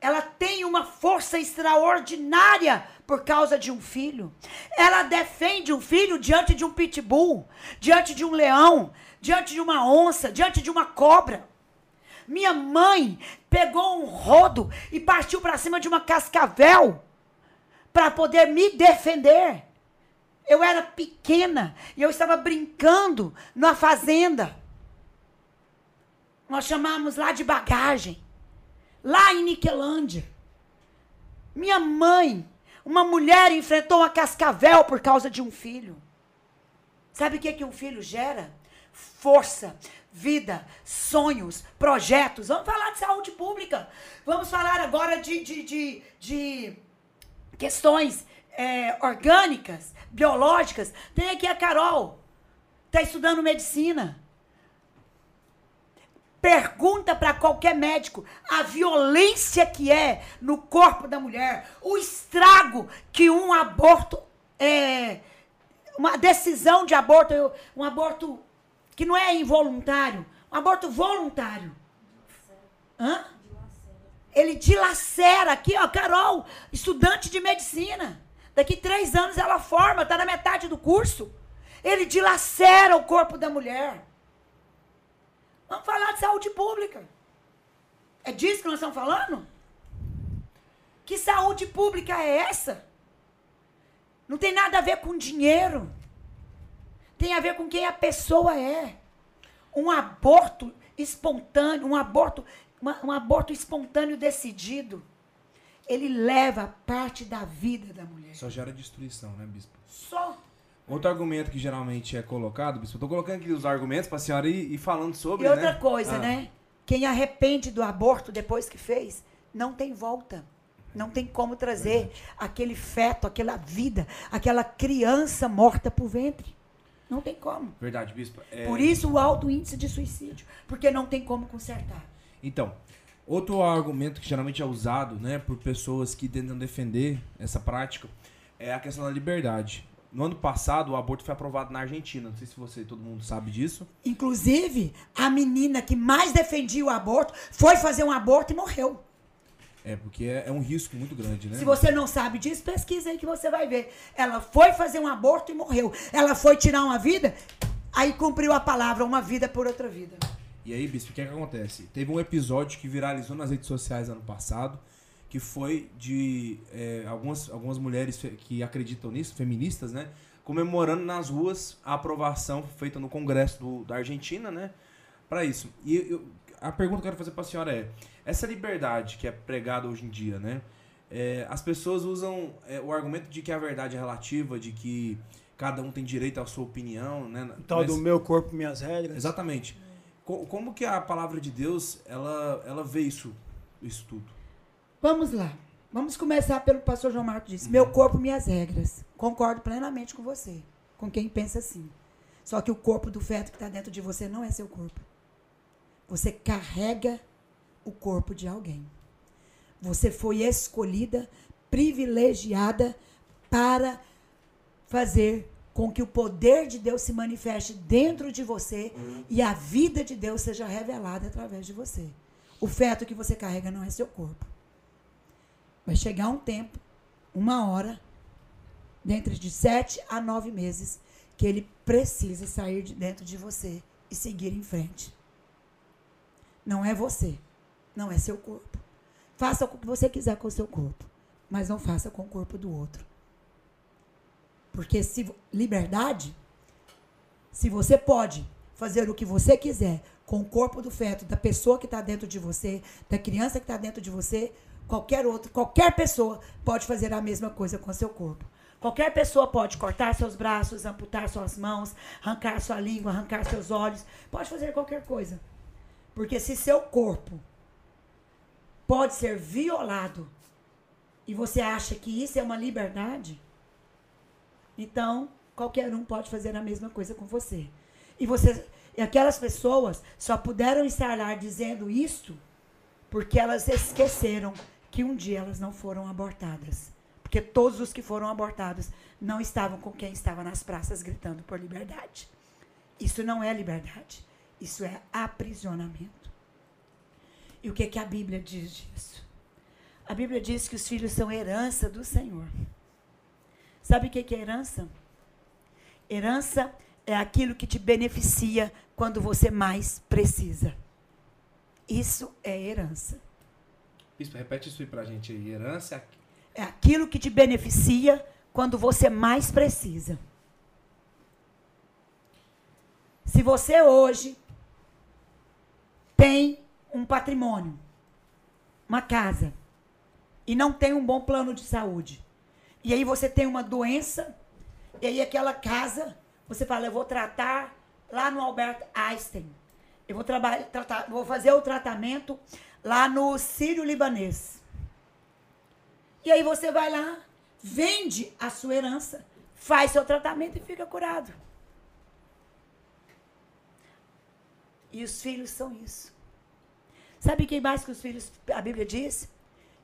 ela tem uma força extraordinária por causa de um filho. Ela defende um filho diante de um pitbull, diante de um leão, diante de uma onça, diante de uma cobra. Minha mãe pegou um rodo e partiu para cima de uma cascavel para poder me defender. Eu era pequena e eu estava brincando na fazenda. Nós chamamos lá de bagagem. Lá em Niquelândia. Minha mãe, uma mulher enfrentou uma cascavel por causa de um filho. Sabe o que, que um filho gera? Força, vida, sonhos, projetos. Vamos falar de saúde pública. Vamos falar agora de, de, de, de questões é, orgânicas, biológicas. Tem aqui a Carol, está estudando medicina. Pergunta para qualquer médico a violência que é no corpo da mulher, o estrago que um aborto é, uma decisão de aborto, um aborto que não é involuntário, um aborto voluntário. Hã? Ele dilacera aqui, ó, Carol, estudante de medicina. Daqui três anos ela forma, está na metade do curso. Ele dilacera o corpo da mulher. Vamos falar de saúde pública. É disso que nós estamos falando? Que saúde pública é essa? Não tem nada a ver com dinheiro. Tem a ver com quem a pessoa é. Um aborto espontâneo, um aborto, uma- um aborto espontâneo decidido, ele leva parte da vida da mulher. Só gera destruição, né, bispo? Só. Outro argumento que geralmente é colocado, bispo, eu tô colocando aqui os argumentos pra senhora ir, ir falando sobre, E outra né? coisa, Ah, né? Quem arrepende do aborto depois que fez, não tem volta. Não tem como trazer aquele feto, aquela vida, aquela criança morta por ventre. Não tem como. Verdade, bispo. É, Por isso o alto índice de suicídio. Porque não tem como consertar. Então, outro argumento que geralmente é usado, né, por pessoas que tentam defender essa prática é a questão da liberdade. No ano passado, o aborto foi aprovado na Argentina. Não sei se você, todo mundo sabe disso. Inclusive, a menina que mais defendia o aborto foi fazer um aborto e morreu. É, porque é, é um risco muito grande, né? Se você não sabe disso, pesquisa aí que você vai ver. Ela foi fazer um aborto e morreu. Ela foi tirar uma vida, aí cumpriu a palavra, uma vida por outra vida. E aí, bispo, o que, é que acontece? Teve um episódio que viralizou nas redes sociais ano passado, que foi de é, algumas, algumas mulheres que acreditam nisso, feministas, né? Comemorando nas ruas a aprovação feita no Congresso do, da Argentina, né? Para isso. E eu- a pergunta que eu quero fazer para a senhora é: essa liberdade que é pregada hoje em dia, né? É, as pessoas usam é, o argumento de que a verdade é relativa, de que cada um tem direito à sua opinião, né? O tal Mas- do meu corpo, minhas regras. Exatamente. Co- Como que a palavra de Deus, ela, ela vê isso, isso tudo? Vamos lá. Vamos começar pelo pastor João Marcos disse. Meu corpo, minhas regras. Concordo plenamente com você. Com quem pensa assim. Só que o corpo do feto que está dentro de você não é seu corpo. Você carrega o corpo de alguém. Você foi escolhida, privilegiada para fazer com que o poder de Deus se manifeste dentro de você e a vida de Deus seja revelada através de você. O feto que você carrega não é seu corpo. Vai chegar um tempo, uma hora, dentro de sete a nove meses, que ele precisa sair de dentro de você e seguir em frente. Não é você, não é seu corpo. Faça o que você quiser com o seu corpo, mas não faça com o corpo do outro. Porque se liberdade, se você pode fazer o que você quiser com o corpo do feto, da pessoa que está dentro de você, da criança que está dentro de você, qualquer outro, qualquer pessoa pode fazer a mesma coisa com seu corpo. Qualquer pessoa pode cortar seus braços, amputar suas mãos, arrancar sua língua, arrancar seus olhos, pode fazer qualquer coisa. Porque se seu corpo pode ser violado e você acha que isso é uma liberdade, então qualquer um pode fazer a mesma coisa com você. E você e aquelas pessoas só puderam estar lá dizendo isto porque elas esqueceram que um dia elas não foram abortadas. Porque todos os que foram abortados não estavam com quem estava nas praças gritando por liberdade. Isso não é liberdade. Isso é aprisionamento. E o que, que a Bíblia diz disso? A Bíblia diz que os filhos são herança do Senhor. Sabe o que é herança? Herança é aquilo que te beneficia quando você mais precisa. Isso é herança. Bispo, repete isso aí pra gente aí. Herança é É aquilo que te beneficia quando você mais precisa. Se você hoje tem um patrimônio, uma casa, e não tem um bom plano de saúde, e aí você tem uma doença, e aí aquela casa, você fala, eu vou tratar lá no Albert Einstein. Eu vou trabalhar, tratar, vou fazer o tratamento lá no Sírio Libanês. E aí você vai lá, vende a sua herança, faz seu tratamento e fica curado. E os filhos são isso. Sabe quem mais que os filhos, a Bíblia diz?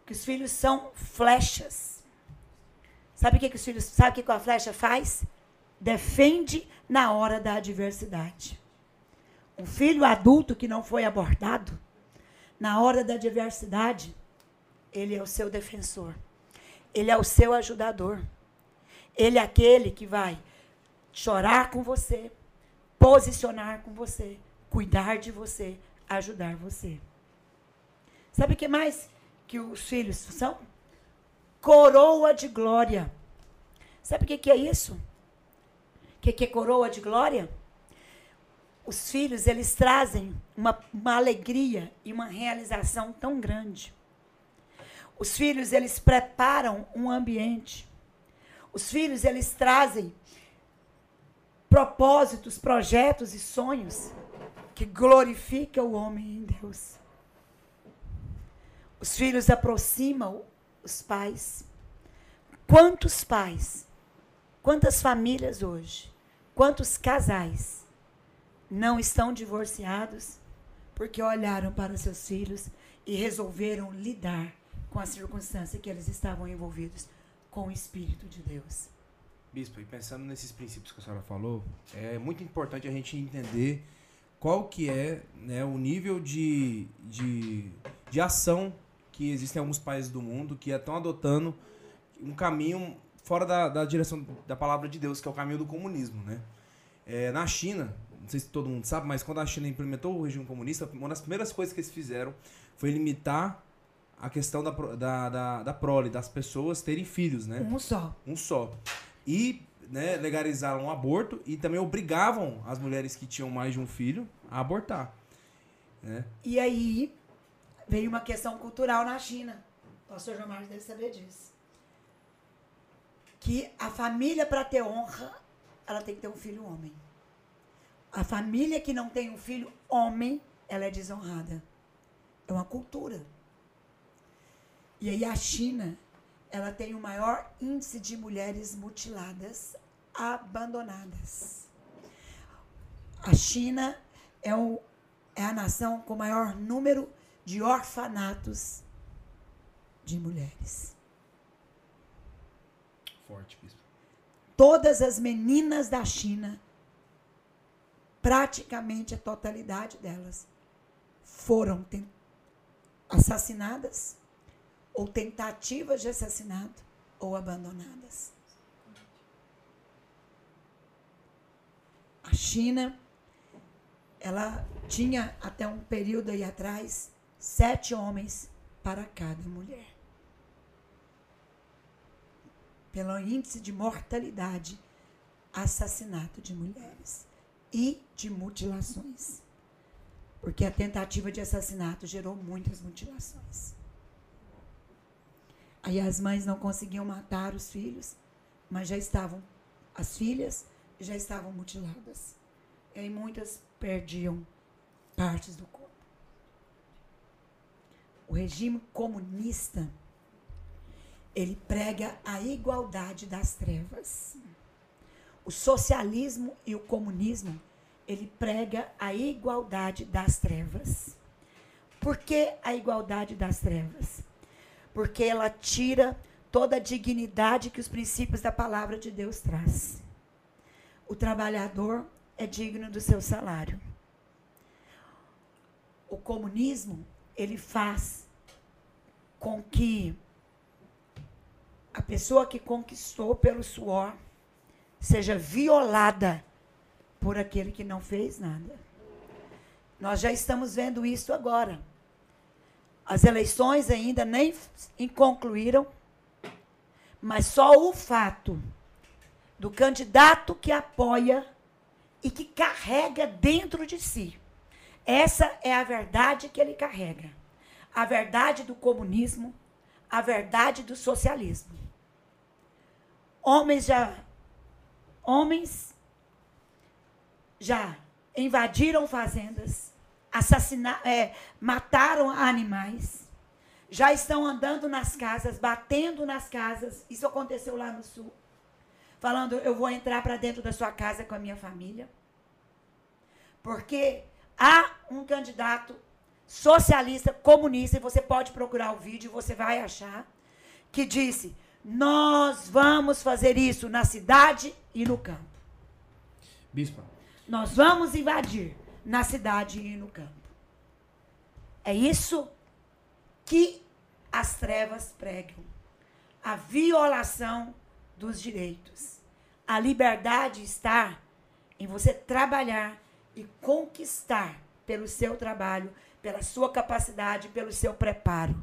Que os filhos são flechas. Sabe o que, que os filhos, sabe o que a flecha faz? Defende na hora da adversidade. Um filho adulto que não foi abortado, na hora da adversidade, ele é o seu defensor. Ele é o seu ajudador. Ele é aquele que vai chorar com você, posicionar com você, cuidar de você, ajudar você. Sabe o que mais que os filhos são? Coroa de glória. Sabe o que, é isso? O que é coroa de glória? Os filhos, eles trazem uma, uma alegria e uma realização tão grande. Os filhos, eles preparam um ambiente. Os filhos, eles trazem propósitos, projetos e sonhos que glorificam o homem em Deus. Os filhos aproximam os pais. Quantos pais, quantas famílias hoje, quantos casais não estão divorciados porque olharam para seus filhos e resolveram lidar com a circunstância que eles estavam envolvidos com o Espírito de Deus. Bispo, e pensando nesses princípios que a senhora falou, é muito importante a gente entender qual que é né, o nível de, de, de ação que existem em alguns países do mundo que estão adotando um caminho fora da, da direção da palavra de Deus, que é o caminho do comunismo, né? É, na China, não sei se todo mundo sabe, mas quando a China implementou o regime comunista, uma das primeiras coisas que eles fizeram foi limitar a questão da, da, da, da prole, das pessoas terem filhos, né? Um só. Um só. E né, legalizaram o aborto e também obrigavam as mulheres que tinham mais de um filho a abortar. Né? E aí veio uma questão cultural na China. O pastor João Marcos deve saber disso. Que a família, para ter honra, ela tem que ter um filho homem. A família que não tem um filho homem, ela é desonrada. É uma cultura. E aí a China, ela tem o maior índice de mulheres mutiladas, abandonadas. A China é, o, é a nação com maior número de orfanatos de mulheres. Forte, bispo. Todas as meninas da China, praticamente a totalidade delas, foram assassinadas, ou tentativas de assassinato, ou abandonadas. A China, ela tinha até um período aí atrás sete homens para cada mulher. Pelo índice de mortalidade, assassinato de mulheres e de mutilações. Porque a tentativa de assassinato gerou muitas mutilações. Aí as mães não conseguiam matar os filhos, mas já estavam, as filhas já estavam mutiladas. E aí muitas perdiam partes do corpo. O regime comunista, ele prega a igualdade das trevas. O socialismo e o comunismo, ele prega a igualdade das trevas. Por que a igualdade das trevas? Porque ela tira toda a dignidade que os princípios da palavra de Deus traz. O trabalhador é digno do seu salário. O comunismo, ele faz com que a pessoa que conquistou pelo suor seja violada por aquele que não fez nada. Nós já estamos vendo isso agora. As eleições ainda nem concluíram, mas só o fato do candidato que apoia e que carrega dentro de si. Essa é a verdade que ele carrega. A verdade do comunismo, a verdade do socialismo. Homens já homens já invadiram fazendas, assassinaram, é, mataram animais, já estão andando nas casas, batendo nas casas. Isso aconteceu lá no sul. Falando, eu vou entrar para dentro da sua casa com a minha família. Porque há um candidato socialista, comunista, e você pode procurar o vídeo, você vai achar, que disse: Nós vamos fazer isso na cidade e no campo. Bispa, Nós vamos invadir na cidade e no campo. É isso que as trevas pregam. A violação dos direitos. A liberdade está em você trabalhar e conquistar pelo seu trabalho, pela sua capacidade, pelo seu preparo.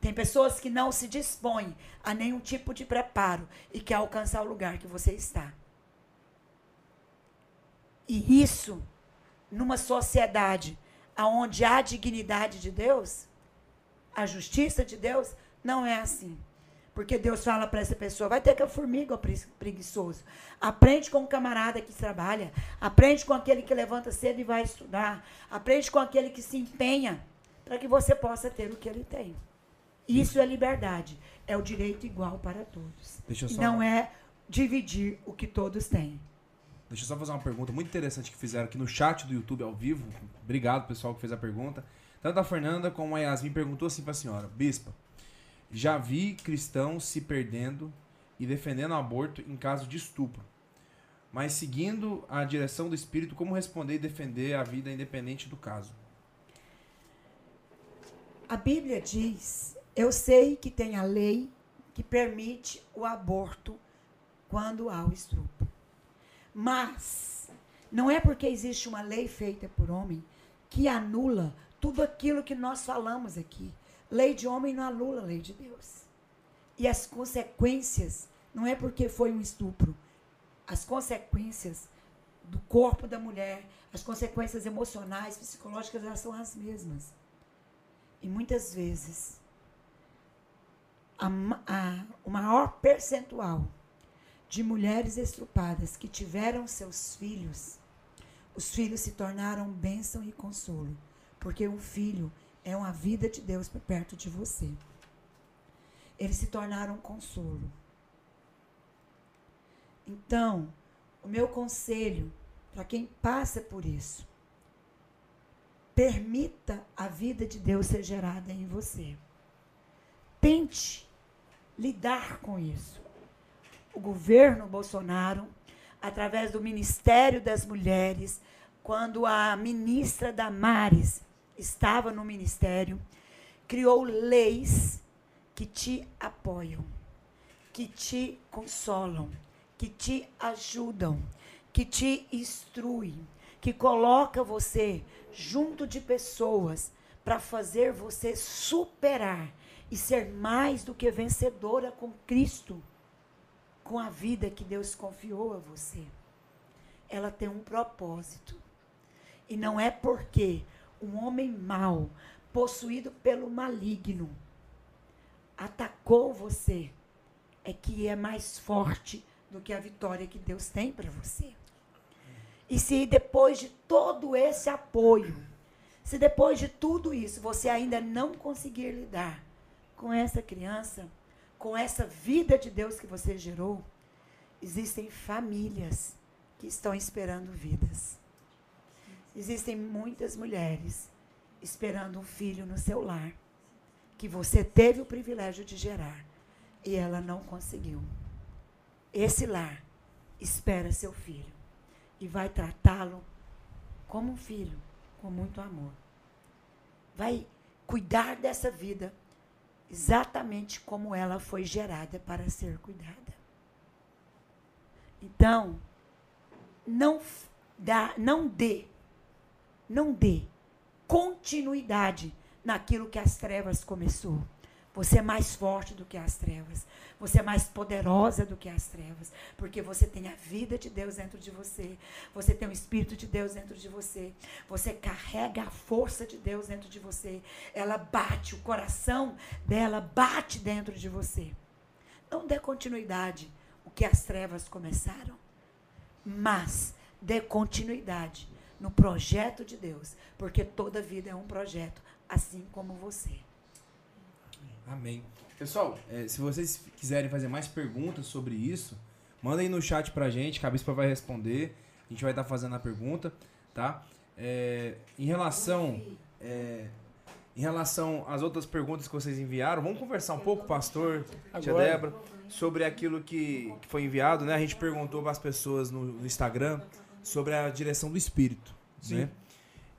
Tem pessoas que não se dispõem a nenhum tipo de preparo e quer alcançar o lugar que você está. E isso, numa sociedade onde há dignidade de Deus, a justiça de Deus, não é assim. Porque Deus fala para essa pessoa, vai ter que a formiga, preguiçoso. Aprende com o camarada que trabalha. Aprende com aquele que levanta cedo e vai estudar. Aprende com aquele que se empenha para que você possa ter o que ele tem. Isso é liberdade. É o direito igual para todos. Deixa eu só- não é dividir o que todos têm. Deixa eu só fazer uma pergunta muito interessante que fizeram aqui no chat do YouTube ao vivo. Obrigado, pessoal, que fez a pergunta. Tanto a Fernanda como a Yasmin perguntou assim pra senhora: Bispa, já vi cristãos se perdendo e defendendo o aborto em caso de estupro. Mas seguindo a direção do Espírito, como responder e defender a vida independente do caso? A Bíblia diz: eu sei que tem a lei que permite o aborto quando há o estupro. Mas não é porque existe uma lei feita por homem que anula tudo aquilo que nós falamos aqui. Lei de homem não anula a lei de Deus. E as consequências, não é porque foi um estupro, as consequências do corpo da mulher, as consequências emocionais, psicológicas, elas são as mesmas. E muitas vezes, a a- o maior percentual de mulheres estrupadas que tiveram seus filhos, os filhos se tornaram bênção e consolo. Porque um filho é uma vida de Deus perto de você. Eles se tornaram consolo. Então, o meu conselho para quem passa por isso. Permita a vida de Deus ser gerada em você. Tente lidar com isso. O governo Bolsonaro, através do Ministério das Mulheres, quando a ministra Damares estava no ministério, criou leis que te apoiam, que te consolam, que te ajudam, que te instruem, que coloca você junto de pessoas para fazer você superar e ser mais do que vencedora com Cristo, com a vida que Deus confiou a você. Ela tem um propósito. E não é porque um homem mau, possuído pelo maligno, atacou você, é que é mais forte do que a vitória que Deus tem para você. E se depois de todo esse apoio, se depois de tudo isso você ainda não conseguir lidar com essa criança, com essa vida de Deus que você gerou, existem famílias que estão esperando vidas. Existem muitas mulheres esperando um filho no seu lar, que você teve o privilégio de gerar e ela não conseguiu. Esse lar espera seu filho e vai tratá-lo como um filho, com muito amor. Vai cuidar dessa vida exatamente como ela foi gerada para ser cuidada. Então, não dá, não dê, não dê continuidade naquilo que as trevas começou. Você é mais forte do que as trevas. Você é mais poderosa do que as trevas. Porque você tem a vida de Deus dentro de você. Você tem o Espírito de Deus dentro de você. Você carrega a força de Deus dentro de você. Ela bate, o coração dela bate dentro de você. Não dê continuidade o que as trevas começaram. Mas dê continuidade no projeto de Deus. Porque toda vida é um projeto, assim como você. Amém. Pessoal, é, se vocês quiserem fazer mais perguntas sobre isso, manda aí no chat pra gente, que a Bispa vai responder. A gente vai estar tá fazendo a pergunta, tá? É, em relação. É, em relação às outras perguntas que vocês enviaram, vamos conversar um pouco, pastor, tia. Débora, sobre aquilo que, que foi enviado, né? A gente perguntou para as pessoas no, no Instagram sobre a direção do Espírito, né?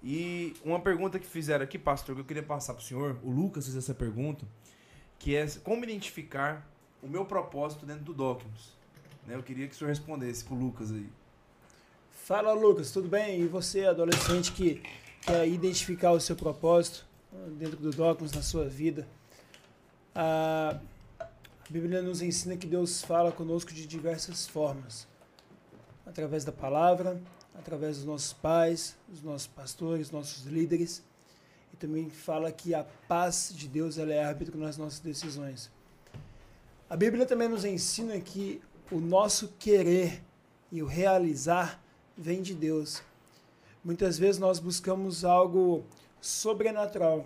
E uma pergunta que fizeram aqui, pastor, que eu queria passar para o senhor, o Lucas fez essa pergunta, que é como identificar o meu propósito dentro do Docmus. Né? Eu queria que o senhor respondesse pro Lucas aí. Fala, Lucas, tudo bem? E você, adolescente que quer identificar o seu propósito ah, dentro do Dogmas na sua vida? A Bíblia nos ensina que Deus fala conosco de diversas formas. Através da palavra, através dos nossos pais, dos nossos pastores, nossos líderes. Também fala que a paz de Deus ela é árbitro nas nossas decisões. A Bíblia também nos ensina que o nosso querer e o realizar vem de Deus. Muitas vezes nós buscamos algo sobrenatural.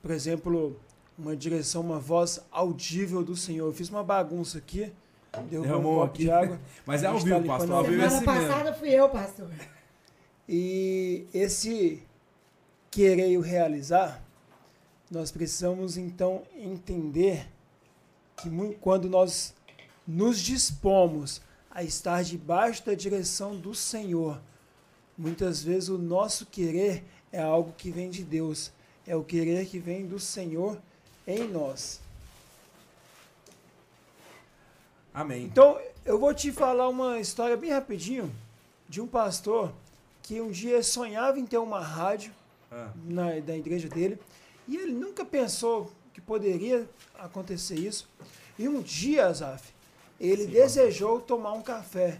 Por exemplo, uma direção, uma voz audível do Senhor. Eu fiz uma bagunça aqui, derrubou Derramou um copo aqui. de água. *laughs* Mas é A ao tá vivo, limpando pastor. a Ao vivo é Semana assim mesmo. passada fui eu, pastor. E esse querer o realizar, nós precisamos então entender que quando nós nos dispomos a estar debaixo da direção do Senhor, muitas vezes o nosso querer é algo que vem de Deus, é o querer que vem do Senhor em nós. Amém. Então, eu vou te falar uma história bem rapidinho de um pastor que um dia sonhava em ter uma rádio Ah, na, da igreja dele e ele nunca pensou que poderia acontecer isso. E um dia, Azaf, ele desejou tomar um café.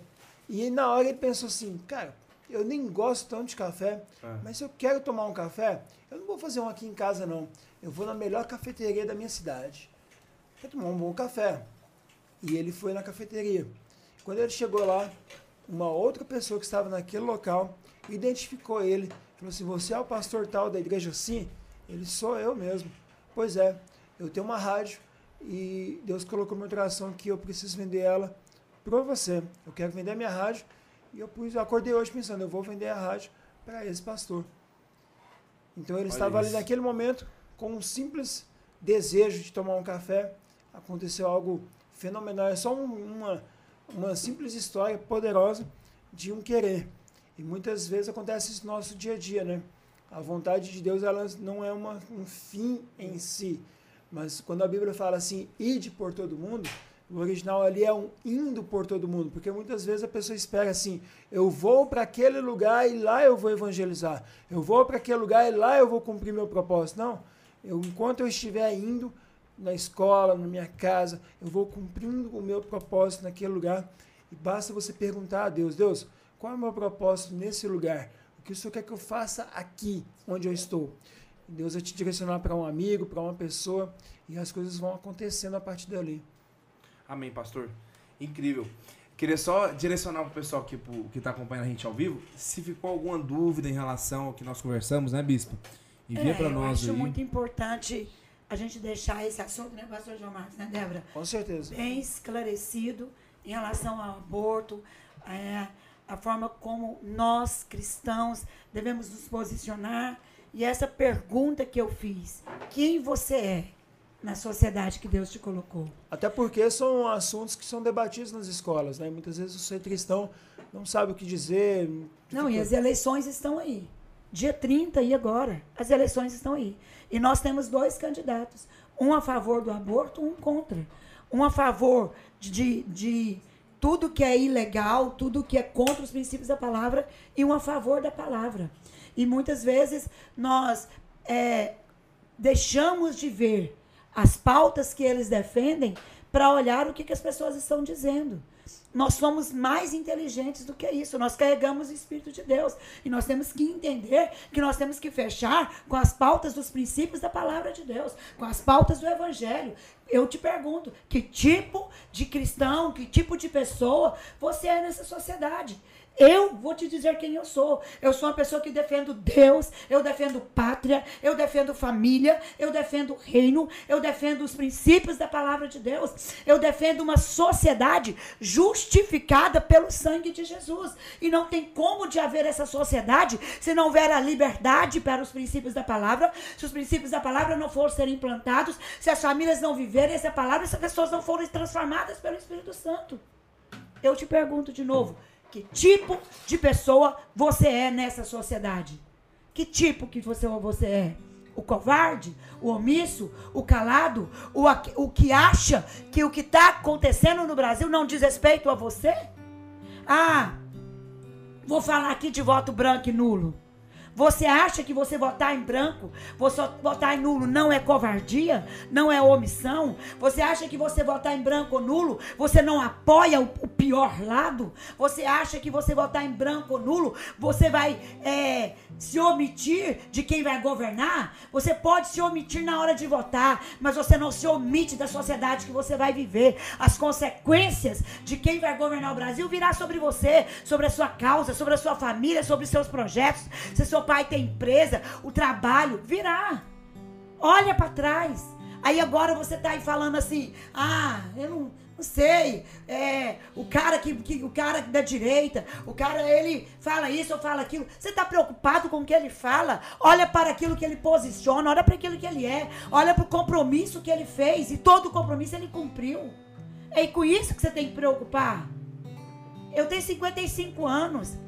E na hora ele pensou assim, cara, eu nem gosto tanto de café, Ah. mas se eu quero tomar um café, eu não vou fazer um aqui em casa não. Eu vou na melhor cafeteria da minha cidade. Vou tomar um bom café. E ele foi na cafeteria. Quando ele chegou lá, uma outra pessoa que estava naquele local identificou ele. Falou assim: Você é o pastor tal da igreja sim? Ele sou eu mesmo. Pois é, eu tenho uma rádio e Deus colocou no meu coração que eu preciso vender ela para você. Eu quero vender minha rádio E eu pus, eu acordei hoje pensando, eu vou vender a rádio para esse pastor. Então ele Olha estava ali isso. naquele momento com um simples desejo de tomar um café. Aconteceu algo fenomenal. É só um- uma, uma simples história poderosa de um querer. E muitas vezes acontece isso no nosso dia a dia, né? A vontade de Deus ela não é uma, um fim em si. Mas quando a Bíblia fala assim, ide por todo mundo, o original ali é um indo por todo mundo. Porque muitas vezes a pessoa espera assim, eu vou para aquele lugar e lá eu vou evangelizar. Eu vou para aquele lugar e lá eu vou cumprir meu propósito. Não. Eu, enquanto eu estiver indo na escola, na minha casa, eu vou cumprindo o meu propósito naquele lugar. E basta você perguntar a Deus, Deus, qual é o meu propósito nesse lugar? O que o Senhor quer que eu faça aqui, onde eu estou? Deus vai te direcionar para um amigo, para uma pessoa, e as coisas vão acontecendo a partir dali. Amém, pastor. Incrível. Queria só direcionar pro pessoal que, pro- que tá acompanhando a gente ao vivo, se ficou alguma dúvida em relação ao que nós conversamos, né, Bispo? Envia É, eu nós acho aí. muito importante a gente deixar esse assunto, né, pastor João Marcos, né, Débora? Com certeza. Bem esclarecido em relação ao aborto, é, a forma como nós, cristãos, devemos nos posicionar. E essa pergunta que eu fiz, quem você é na sociedade que Deus te colocou? Até porque são assuntos que são debatidos nas escolas, né? Muitas vezes o ser cristão não sabe o que dizer. Não, e as eleições estão aí. Dia 30 e agora. As eleições estão aí. E nós temos dois candidatos. Um a favor do aborto, um contra. Um a favor de, de tudo que é ilegal, tudo que é contra os princípios da palavra, e um a favor da palavra. E muitas vezes nós é, deixamos de ver as pautas que eles defendem para olhar o que, que as pessoas estão dizendo. Nós somos mais inteligentes do que isso. Nós carregamos o Espírito de Deus. E nós temos que entender que nós temos que fechar com as pautas dos princípios da palavra de Deus, com as pautas do Evangelho. Eu te pergunto: que tipo de cristão, que tipo de pessoa você é nessa sociedade? Eu vou te dizer quem eu sou. Eu sou uma pessoa que defendo Deus, eu defendo pátria, eu defendo família, eu defendo reino, eu defendo os princípios da palavra de Deus, eu defendo uma sociedade justificada pelo sangue de Jesus. E não tem como de haver essa sociedade se não houver a liberdade para os princípios da palavra, se os princípios da palavra não forem ser implantados, se as famílias não viverem essa palavra, se as pessoas não forem transformadas pelo Espírito Santo. Eu te pergunto de novo, que tipo de pessoa você é nessa sociedade? Que tipo que você, você é? O covarde, o omisso, o calado, o, o que acha que o que está acontecendo no Brasil não diz respeito a você? Ah, vou falar aqui de voto branco e nulo. Você acha que você votar em branco, você votar em nulo não é covardia, não é omissão? Você acha que você votar em branco ou nulo, você não apoia o, o pior lado? Você acha que você votar em branco ou nulo, você vai é, se omitir de quem vai governar? Você pode se omitir na hora de votar, mas você não se omite da sociedade que você vai viver. As consequências de quem vai governar o Brasil virá sobre você, sobre a sua causa, sobre a sua família, sobre os seus projetos. Se seu pai tem empresa, o trabalho virá. Olha para trás. Aí agora você tá aí falando assim: "Ah, eu não, não sei, é, o cara que, que- o cara da direita, o cara ele fala isso ou fala aquilo. Você tá preocupado com o que ele fala? Olha para aquilo que ele posiciona, olha para aquilo que ele é, olha para o compromisso que ele fez e todo o compromisso ele cumpriu. É com isso que você tem que preocupar. Eu tenho 55 anos.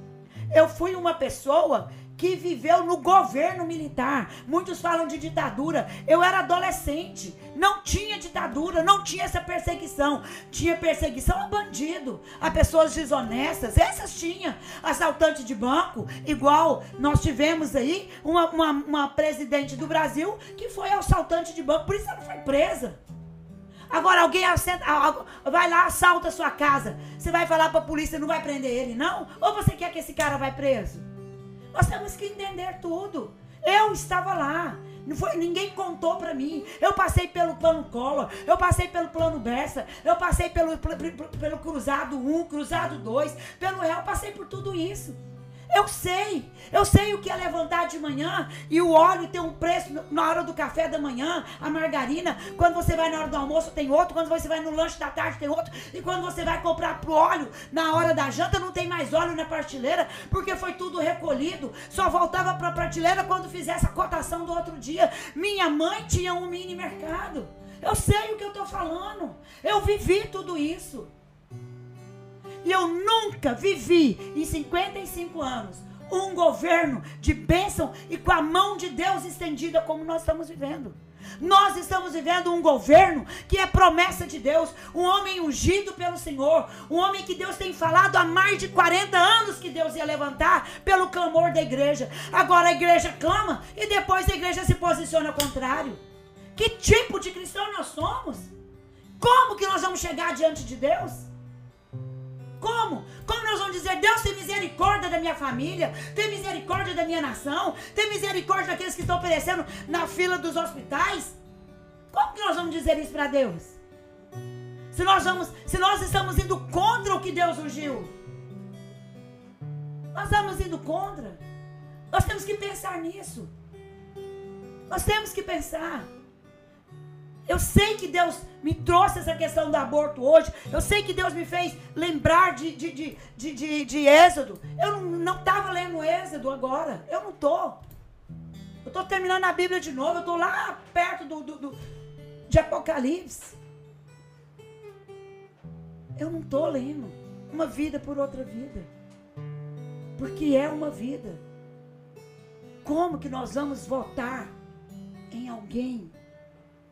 Eu fui uma pessoa que viveu no governo militar. Muitos falam de ditadura. Eu era adolescente. Não tinha ditadura, não tinha essa perseguição. Tinha perseguição a bandido, a pessoas desonestas. Essas tinha. Assaltante de banco, igual nós tivemos aí uma, uma, uma presidente do Brasil que foi assaltante de banco, por isso ela foi presa. Agora alguém assenta- a- a- vai lá, assalta a sua casa. Você vai falar pra polícia, não vai prender ele, não? Ou você quer que esse cara vai preso? Nós temos que entender tudo. Eu estava lá. Não foi, ninguém contou pra mim. Eu passei pelo plano Collor, eu passei pelo plano Bessa, eu passei pelo, pelo, pelo cruzado 1, cruzado 2, pelo réu, eu passei por tudo isso. Eu sei. Eu sei o que é levantar de manhã e o óleo tem um preço na hora do café da manhã, a margarina. Quando você vai na hora do almoço tem outro, quando você vai no lanche da tarde tem outro. E quando você vai comprar pro óleo na hora da janta não tem mais óleo na prateleira, porque foi tudo recolhido. Só voltava para a prateleira quando fizesse a cotação do outro dia. Minha mãe tinha um mini mercado. Eu sei o que eu estou falando. Eu vivi tudo isso. E eu nunca vivi em 55 anos um governo de bênção e com a mão de Deus estendida como nós estamos vivendo. Nós estamos vivendo um governo que é promessa de Deus, um homem ungido pelo Senhor, um homem que Deus tem falado há mais de 40 anos que Deus ia levantar pelo clamor da igreja. Agora a igreja clama e depois a igreja se posiciona ao contrário. Que tipo de cristão nós somos? Como que nós vamos chegar diante de Deus? Como? Como nós vamos dizer, Deus tem misericórdia da minha família, tem misericórdia da minha nação, tem misericórdia daqueles que estão perecendo na fila dos hospitais? Como que nós vamos dizer isso para Deus? Se nós, vamos, se nós estamos indo contra o que Deus ungiu, nós estamos indo contra. Nós temos que pensar nisso. Nós temos que pensar. Eu sei que Deus me trouxe essa questão do aborto hoje. Eu sei que Deus me fez lembrar de, de, de, de, de, Êxodo. Eu não estava lendo Êxodo agora. Eu não estou. Eu estou terminando a Bíblia de novo. Eu estou lá perto do, do, do, de Apocalipse. Eu não estou lendo uma vida por outra vida. Porque é uma vida. Como que nós vamos votar em alguém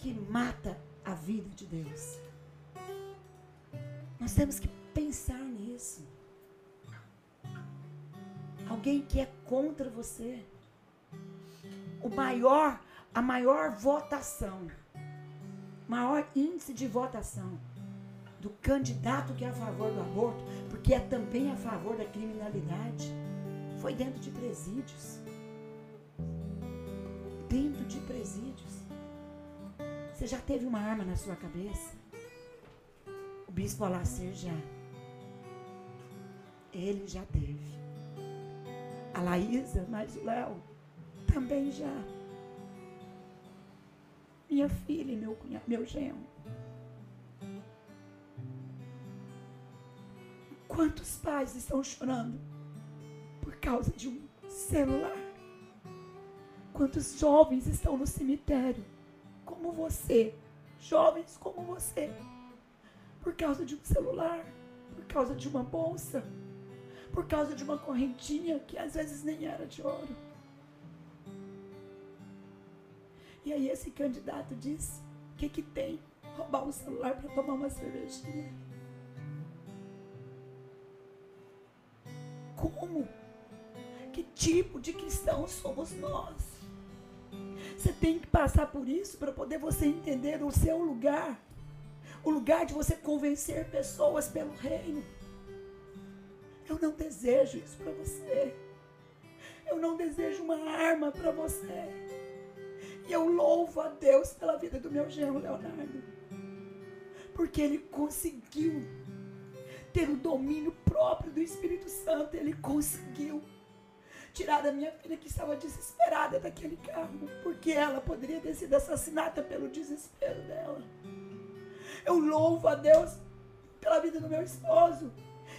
que mata a vida de Deus. Nós temos que pensar nisso. Alguém que é contra você. O maior, a maior votação, maior índice de votação do candidato que é a favor do aborto, porque é também a favor da criminalidade, foi dentro de presídios. Dentro de presídios. Você já teve uma arma na sua cabeça? O bispo Alacer já. Ele já teve. A Laísa, mas o Léo também já. Minha filha e meu cunhado, meu genro. Quantos pais estão chorando por causa de um celular? Quantos jovens estão no cemitério como você, jovens como você, por causa de um celular, por causa de uma bolsa, por causa de uma correntinha que às vezes nem era de ouro. E aí esse candidato disse: o que, que tem? Roubar um celular para tomar uma cervejinha. Como? Que tipo de cristãos somos nós? Você tem que passar por isso para poder você entender o seu lugar. O lugar de você convencer pessoas pelo reino. Eu não desejo isso para você. Eu não desejo uma arma para você. E eu louvo a Deus pela vida do meu genro Leonardo. Porque ele conseguiu ter o domínio próprio do Espírito Santo. Ele conseguiu tirar da minha filha que estava desesperada daquele carro, porque ela poderia ter sido assassinada pelo desespero dela. Eu louvo a Deus pela vida do meu esposo,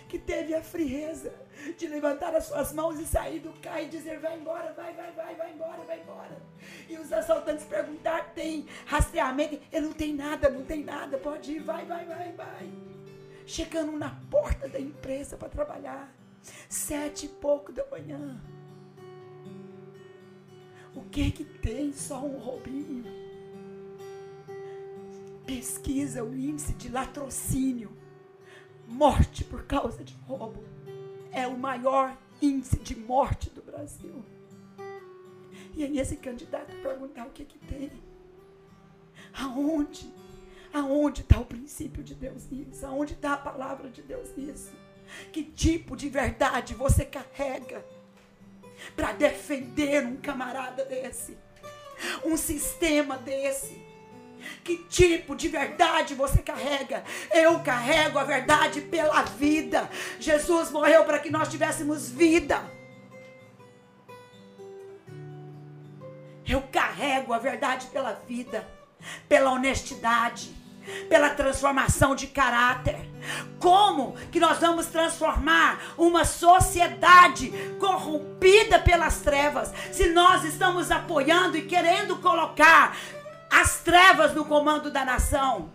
que teve a frieza de levantar as suas mãos e sair do carro e dizer: vai embora, vai, vai, vai, vai embora, vai embora. E os assaltantes perguntar: tem rastreamento? Ele não tem nada, não tem nada, pode ir, vai, vai, vai, vai. Chegando na porta da empresa para trabalhar, sete e pouco da manhã. O que que tem só um roubinho? Pesquisa o índice de latrocínio. Morte por causa de roubo. É o maior índice de morte do Brasil. E aí esse candidato perguntar o que que tem. Aonde? Aonde está o princípio de Deus nisso? Aonde está a palavra de Deus nisso? Que tipo de verdade você carrega? para defender um camarada desse, um sistema desse. Que tipo de verdade você carrega? Eu carrego a verdade pela vida. Jesus morreu para que nós tivéssemos vida. Eu carrego a verdade pela vida, pela honestidade pela transformação de caráter. Como que nós vamos transformar uma sociedade corrompida pelas trevas se nós estamos apoiando e querendo colocar as trevas no comando da nação?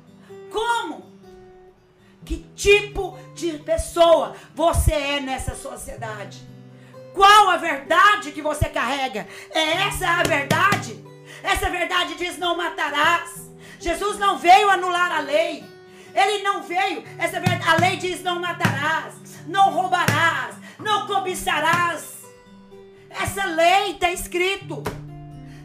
Como? Que tipo de pessoa você é nessa sociedade? Qual a verdade que você carrega? É essa a verdade? Essa verdade diz: não matarás. Jesus não veio anular a lei. Ele não veio. Essa verdade, a lei diz: não matarás, não roubarás, não cobiçarás. Essa lei está escrito.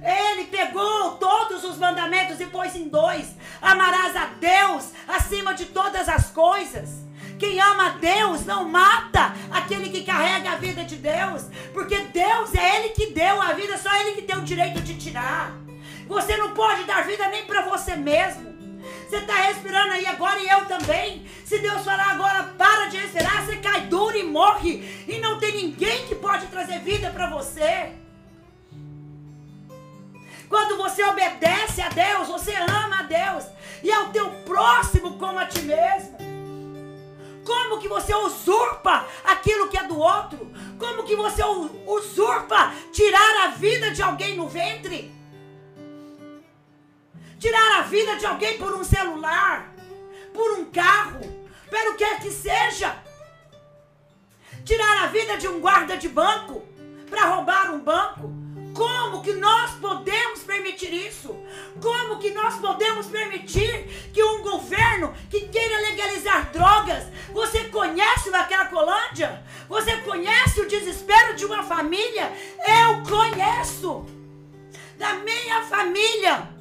Ele pegou todos os mandamentos e pôs em dois: amarás a Deus acima de todas as coisas. Quem ama a Deus não mata aquele que carrega a vida de Deus, porque Deus é Ele que deu a vida, só Ele que tem o direito de tirar. Você não pode dar vida nem para você mesmo. Você está respirando aí agora e eu também. Se Deus falar agora, para de respirar, você cai duro e morre. E não tem ninguém que pode trazer vida para você. Quando você obedece a Deus, você ama a Deus. E ao teu próximo como a ti mesmo. Como que você usurpa aquilo que é do outro? Como que você usurpa tirar a vida de alguém no ventre? Tirar a vida de alguém por um celular, por um carro, pelo que que seja. Tirar a vida de um guarda de banco para roubar um banco. Como que nós podemos permitir isso? Como que nós podemos permitir que um governo que queira legalizar drogas, você conhece a Cracolândia? Você conhece o desespero de uma família? Eu conheço. Da minha família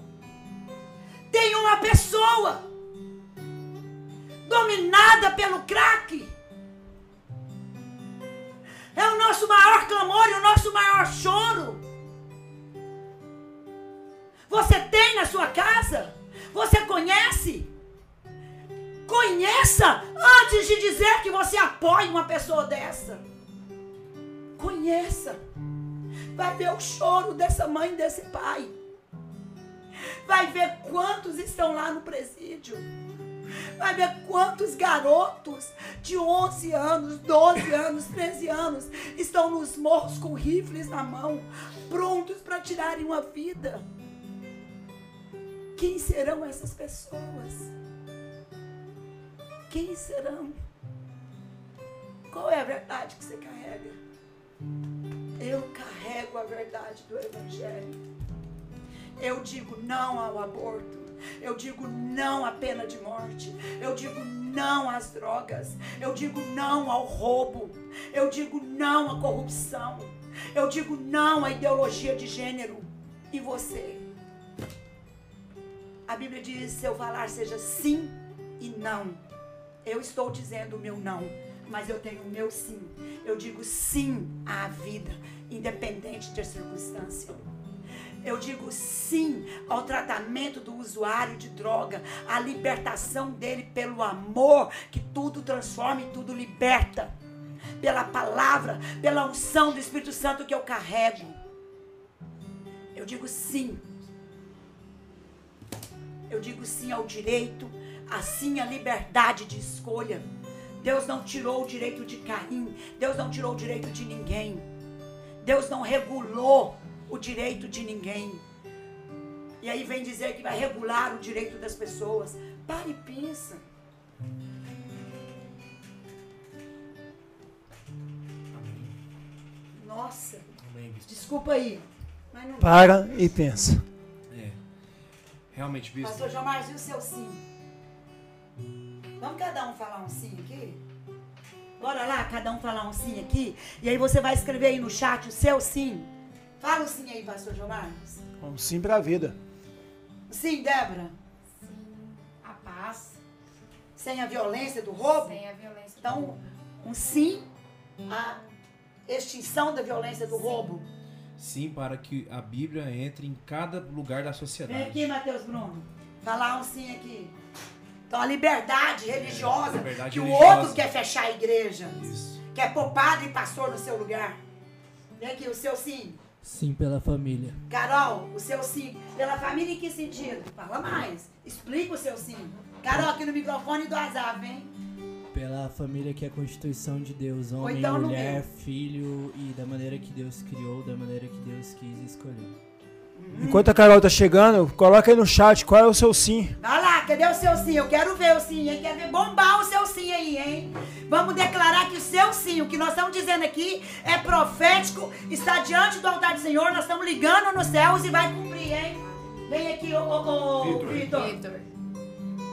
tem uma pessoa dominada pelo crack. É o nosso maior clamor e o nosso maior choro. Você tem na sua casa? Você conhece? Conheça antes de dizer que você apoia uma pessoa dessa. Conheça. Vai ver o choro dessa mãe, desse pai. Vai ver quantos estão lá no presídio. Vai ver quantos garotos de 11 anos, 12 anos, 13 anos estão nos morros com rifles na mão, prontos para tirarem uma vida. Quem serão essas pessoas? Quem serão? Qual é a verdade que você carrega? Eu carrego a verdade do Evangelho. Eu digo não ao aborto. Eu digo não à pena de morte. Eu digo não às drogas. Eu digo não ao roubo. Eu digo não à corrupção. Eu digo não à ideologia de gênero. E você? A Bíblia diz: seu falar seja sim e não. Eu estou dizendo o meu não, mas eu tenho o meu sim. Eu digo sim à vida, independente da circunstância. Eu digo sim ao tratamento do usuário de droga, à libertação dele pelo amor, que tudo transforma e tudo liberta. Pela palavra, pela unção do Espírito Santo que eu carrego. Eu digo sim. Eu digo sim ao direito, assim à liberdade de escolha. Deus não tirou o direito de Caim, Deus não tirou o direito de ninguém. Deus não regulou o direito de ninguém. E aí vem dizer que vai regular o direito das pessoas. Para e pensa. Nossa. Desculpa aí. Para e pensa. É. Realmente, bispo. Pastor João Marzinho, o seu sim. Vamos cada um falar um sim aqui? Bora lá, cada um falar um sim aqui. E aí você vai escrever aí no chat o seu sim. Fala o sim aí, pastor João Marcos. Um sim para a vida. Sim, Débora. Sim, a paz. Sem a violência do roubo? Sem a violência então, do roubo. um sim à extinção da violência do Sim. roubo. Sim, para que a Bíblia entre em cada lugar da Vem sociedade. aqui, Matheus Bruno. Falar um sim aqui. Então, a liberdade religiosa liberdade que religiosa. o outro quer fechar a igreja. Isso. Quer pôr padre e pastor no seu lugar. Vem aqui, o seu sim. Sim pela família. Carol, o seu sim. Pela família em que sentido? Fala mais. Explica o seu sim. Carol, aqui no microfone do Azar, hein? Pela família que é a constituição de Deus, homem, então mulher, filho e da maneira que Deus criou, da maneira que Deus quis e escolheu. Enquanto a Carol tá chegando, coloca aí no chat qual é o seu sim. Vai lá, cadê o seu sim? Eu quero ver o sim, hein? Quero ver bombar o seu sim aí, hein? Vamos declarar que o seu sim, o que nós estamos dizendo aqui, é profético, está diante do altar do Senhor, nós estamos ligando nos céus e vai cumprir, hein? Vem aqui, ô, ô, ô, Vitor. Vitor.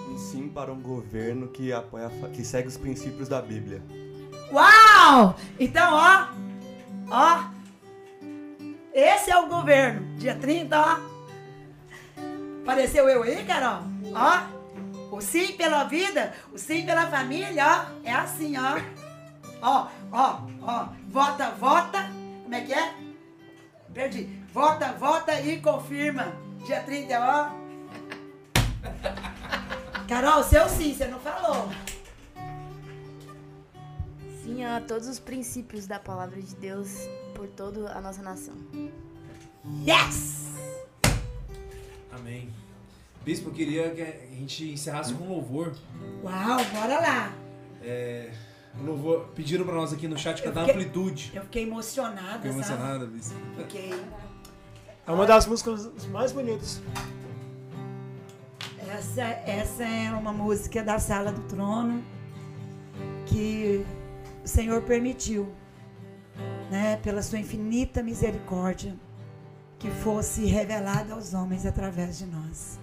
Um sim para um governo que apoia, que segue os princípios da Bíblia. Uau! Então, ó, ó, esse é o governo. Dia 30, ó. Apareceu eu aí, Carol? Ó, o sim pela vida, o sim pela família, ó. É assim, ó. Ó, ó, ó. Vota, vota. Como é que é? Perdi. Vota, vota e confirma. Dia 30, ó. Carol, seu sim, você não falou. Sim a todos os princípios da palavra de Deus por toda a nossa nação. Yes! Amém. Bispo, eu queria que a gente encerrasse com louvor. Uau, bora lá. É, louvor pediram pra nós aqui no chat cantar fiquei- amplitude. Eu fiquei emocionada, Fiquei sabe? emocionada, Bispo. Fiquei. É uma das músicas mais bonitas. Essa, essa é uma música da Sala do Trono que Senhor permitiu, né, pela sua infinita misericórdia, que fosse revelada aos homens através de nós.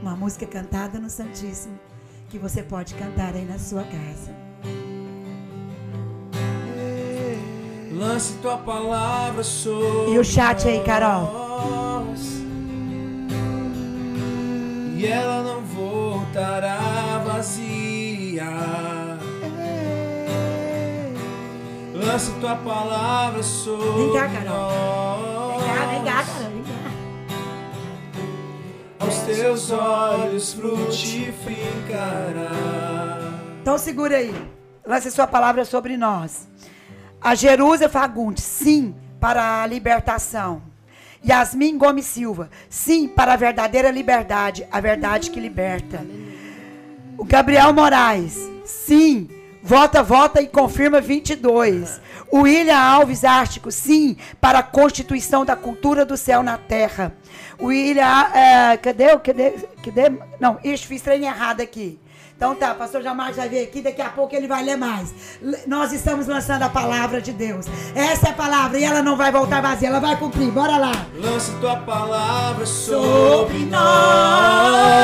Uma música cantada no Santíssimo que você pode cantar aí na sua casa. Lance tua palavra sobre E o chat aí, Carol? nós, E ela não voltará vazia. Lance tua palavra sobre Vem cá, Carol. nós. Vem cá, vem cá, cara, vem cá. Aos teus olhos frutificará. Então segura aí. Lance sua palavra sobre nós. A Jerusa Fagundes, sim, para a libertação. Yasmin Gomes Silva, sim, para a verdadeira liberdade, a verdade que liberta. O Gabriel Moraes, sim, vota, vota e confirma 22. O William Alves Ártico, sim, para a constituição da cultura do céu na terra. O William, é, cadê, cadê, cadê? Não, ixi, fiz trem errado aqui. Então tá, pastor Jamar já veio aqui, daqui a pouco ele vai ler mais. Nós estamos lançando a palavra de Deus. Essa é a palavra e ela não vai voltar vazia, ela vai cumprir. Bora lá. Lance tua palavra Sobre nós.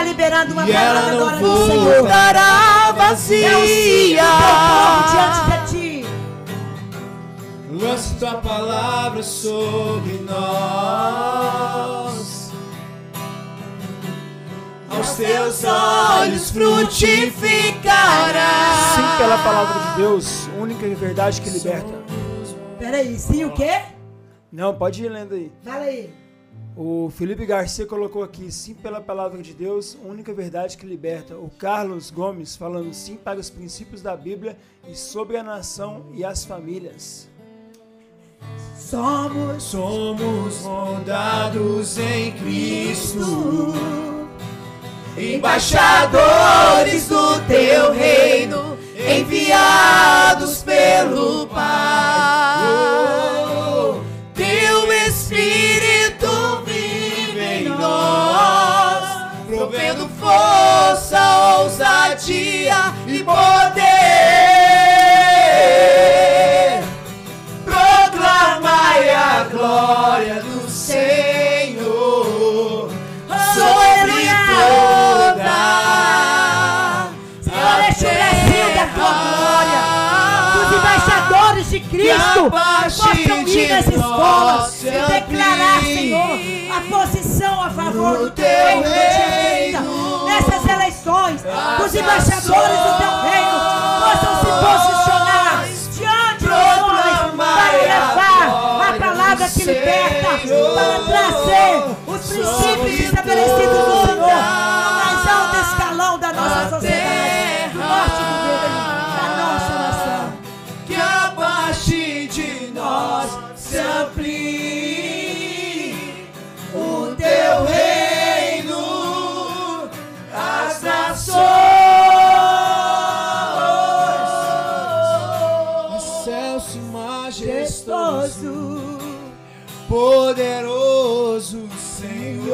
Está liberando uma E palavra agora do Senhor. voltará É vazia. teu povo diante de ti. Lance tua palavra sobre nós. Aos teus olhos frutificará. Sim pela palavra de Deus, única verdade que liberta. Peraí, sim o quê? Não, pode ir lendo aí. Fala aí. O Felipe Garcia colocou aqui, sim pela palavra de Deus, única verdade que liberta. O Carlos Gomes falando sim para os princípios da Bíblia e sobre a nação e as famílias. Somos Somos rodados em Cristo, embaixadores do teu reino, enviados pelo Pai. Força, ousadia e poder. Proclamai a glória do Senhor sobre toda Senhor, este Brasil da tua glória. Os embaixadores de Cristo possam ir nas escolas e declarar, Senhor, a posição a favor do teu reino essas eleições, os embaixadores do teu reino possam se posicionar diante dos homens para levar a palavra que liberta, para trazer os princípios estabelecidos do Senhor no mais alto escalão da nossa sociedade, do norte do da nossa nação. Que a parte de nós se amplie o teu reino. corações. Excelso majestoso, poderoso Senhor,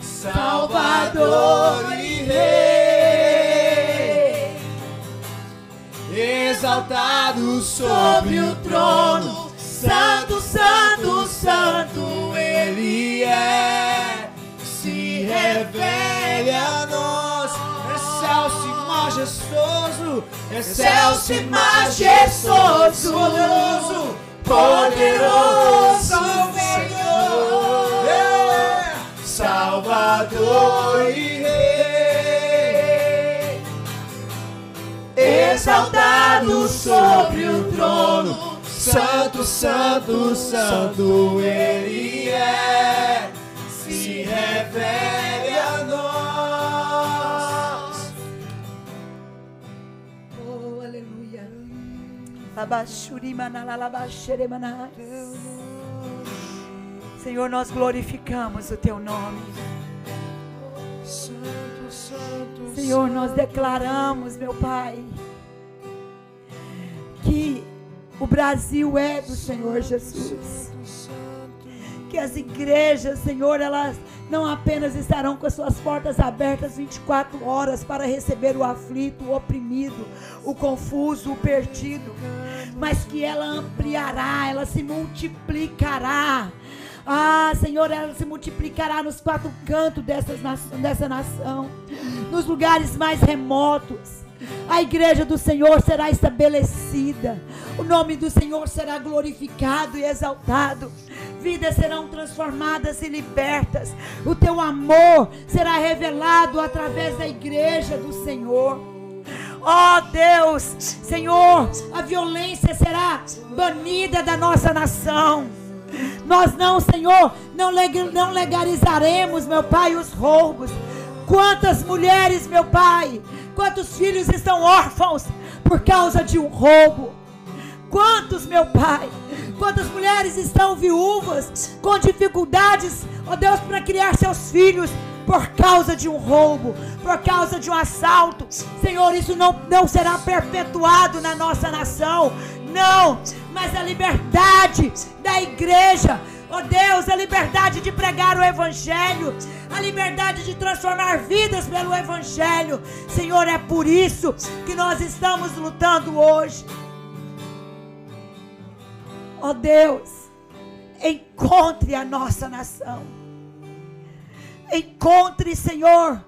Salvador e Rei, exaltado sobre o trono, Santo, Santo, Santo, Ele é revele a nós, excelso e majestoso, excelso e majestoso, poderoso, poderoso Senhor, é, Salvador e Rei, exaltado sobre o trono, Santo, Santo, Santo Ele é, se revele Senhor, nós glorificamos o teu nome. Santo, Santo, Senhor, nós declaramos, meu Pai, que o Brasil é do Senhor Jesus. Que as igrejas, Senhor, elas não apenas estarão com as suas portas abertas 24 horas para receber o aflito, o oprimido, o confuso, o perdido, mas que ela ampliará, ela se multiplicará. Ah, Senhor, ela se multiplicará nos quatro cantos dessas dessa nação, nos lugares mais remotos. A igreja do Senhor será estabelecida, o nome do Senhor será glorificado e exaltado. Vidas serão transformadas e libertas. O teu amor será revelado através da igreja do Senhor. Ó Deus, Senhor, a violência será banida da nossa nação. Nós não, Senhor, não, não legalizaremos, meu Pai, os roubos. Quantas mulheres, meu Pai, quantos filhos estão órfãos por causa de um roubo? Quantos, meu Pai, quantas mulheres estão viúvas com dificuldades, ó Deus, para criar seus filhos por causa de um roubo, por causa de um assalto. Senhor, isso não, não será perpetuado na nossa nação. Não, mas a liberdade da igreja, ó Deus, a liberdade de pregar o Evangelho, a liberdade de transformar vidas pelo Evangelho. Senhor, é por isso que nós estamos lutando hoje. Ó Deus, encontre a nossa nação. Encontre, Senhor,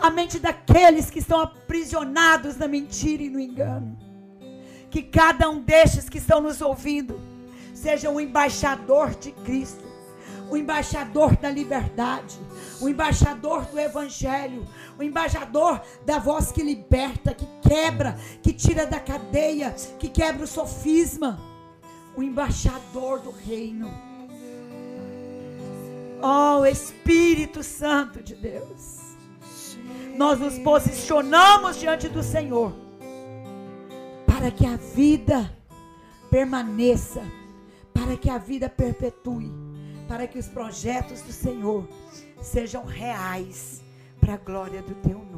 a mente daqueles que estão aprisionados na mentira e no engano. Que cada um destes que estão nos ouvindo seja um embaixador de Cristo, o embaixador da liberdade, o embaixador do Evangelho, o embaixador da voz que liberta, que quebra, que tira da cadeia, que quebra o sofisma, o embaixador do reino. Oh, Espírito Santo de Deus, nós nos posicionamos diante do Senhor para que a vida permaneça, para que a vida perpetue, para que os projetos do Senhor sejam reais para a glória do teu nome.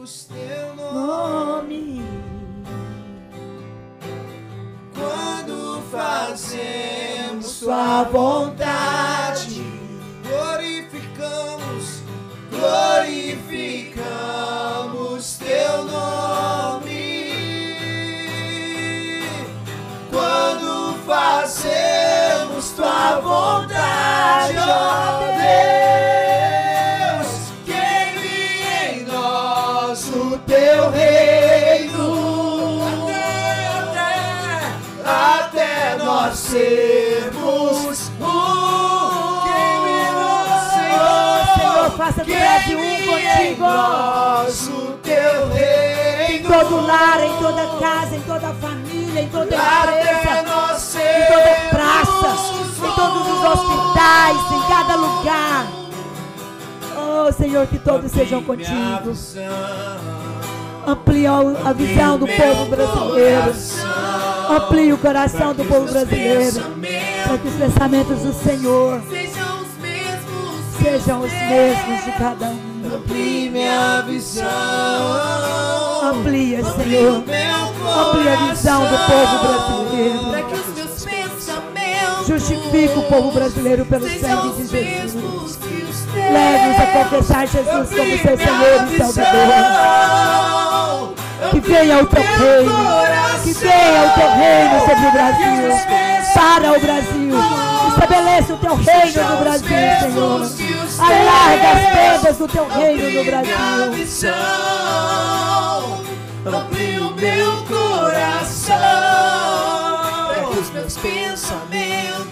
Glorificamos teu nome. Quando fazemos tua vontade. Glorificamos, glorificamos do Brasil um contigo. nós o teu reino Em todo lar, em toda casa, em toda família, em toda empresa, em toda praça, em todos os hospitais, em cada lugar. Oh Senhor, que todos sejam contigo. Amplia a visão do povo brasileiro. Amplie o coração do povo brasileiro. Para que os pensamentos do Senhor. Sejam os mesmos de cada um. Amplie minha visão. Amplia, Senhor. Amplia a visão do povo brasileiro. Para que os meus pensamentos Justifica o povo brasileiro pelo sangue de Jesus. Leve-nos a confessar Jesus como seu Senhor e Salvador. Que venha o teu reino. Que venha o teu reino sobre o Brasil. Para o Brasil. Estabelece o teu reino no Brasil, Senhor. Alarga as tendas do teu reino no Brasil. Amplie o meu coração para que os meus pensamentos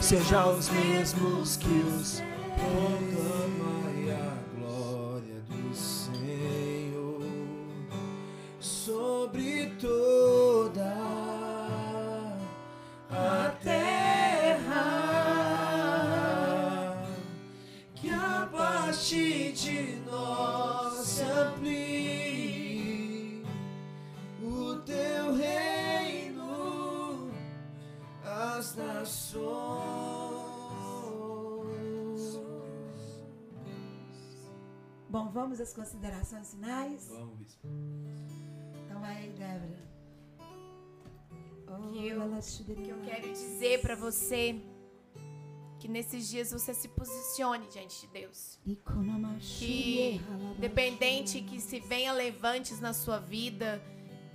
Sejam os mesmos que os Proclamai a glória do Senhor sobre toda a terra. Que a partir de nós se amplie o teu reino às nações. Bom, vamos às considerações finais? Vamos. Então aí, Débora. Oh, Que eu- que eu quero dizer pra você que nesses dias você se posicione diante de Deus. Que Independente que se venha levantes na sua vida,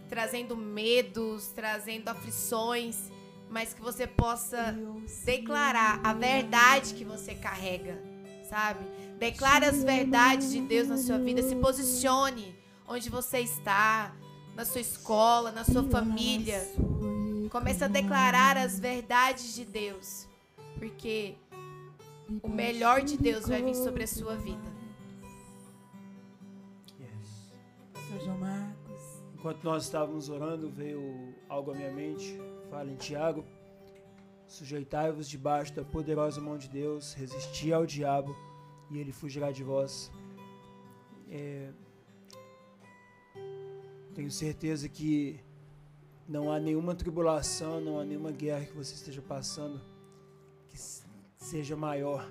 trazendo medos, trazendo aflições, mas que você possa declarar a verdade que você carrega, sabe? Declare as verdades de Deus na sua vida, se posicione onde você está, na sua escola, na sua família. Comece a declarar as verdades de Deus, porque o melhor de Deus vai vir sobre a sua vida. Pastor João Marcos. Enquanto nós estávamos orando, veio algo à minha mente. Fala em Tiago: Sujeitai-vos debaixo da poderosa mão de Deus, resisti ao diabo e ele fugirá de vós. É, tenho certeza que não há nenhuma tribulação, não há nenhuma guerra que você esteja passando que seja maior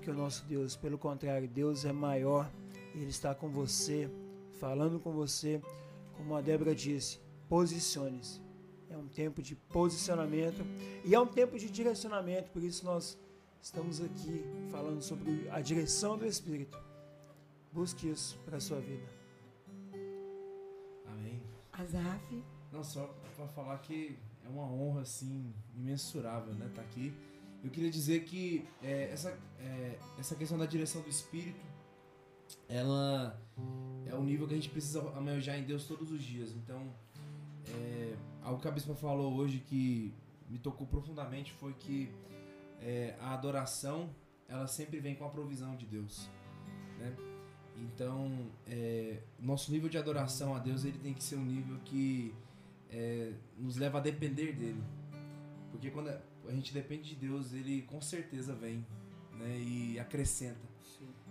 que o nosso Deus. Pelo contrário, Deus é maior, Ele está com você, falando com você. Como a Débora disse, posicione-se. É um tempo de posicionamento e é um tempo de direcionamento, por isso nós estamos aqui falando sobre a direção do Espírito. Busque isso para a sua vida. Amém. Azaf. Não, só pra falar que é uma honra, assim, imensurável, né, tá aqui. Eu queria dizer que é, essa, é, essa questão da direção do Espírito, ela é o nível que a gente precisa almejar em Deus todos os dias. Então, é, algo que a Bispa falou hoje que me tocou profundamente foi que é, a adoração, ela sempre vem com a provisão de Deus, né? Então, é, nosso nível de adoração a Deus, ele tem que ser um nível que é, nos leva a depender dele. Porque quando a gente depende de Deus, ele com certeza vem né, e acrescenta.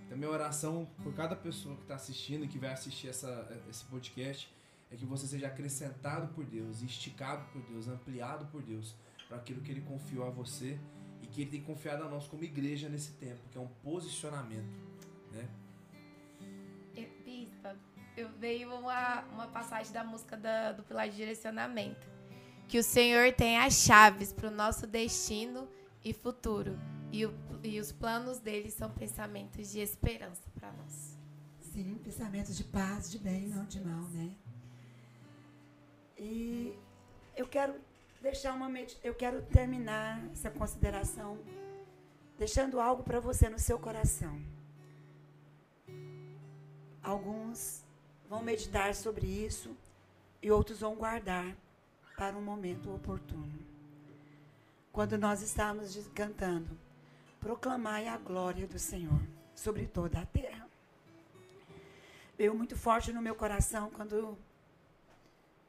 Então, minha oração por cada pessoa que está assistindo e que vai assistir essa, esse podcast é que você seja acrescentado por Deus, esticado por Deus, ampliado por Deus para aquilo que ele confiou a você e que ele tem confiado a nós como igreja nesse tempo, que é um posicionamento. Né? Eu veio uma, uma passagem da música da- do Pilar de Direcionamento. Que o Senhor tem as chaves para o nosso destino e futuro. E, o- e os planos dele são pensamentos de esperança para nós. Sim, pensamentos de paz, de bem, não de mal, né? E eu quero deixar uma eu quero terminar essa consideração deixando algo para você no seu coração. Alguns vão meditar sobre isso e outros vão guardar para um momento oportuno. Quando nós estávamos diz- cantando, proclamai a glória do Senhor sobre toda a terra veio muito forte no meu coração quando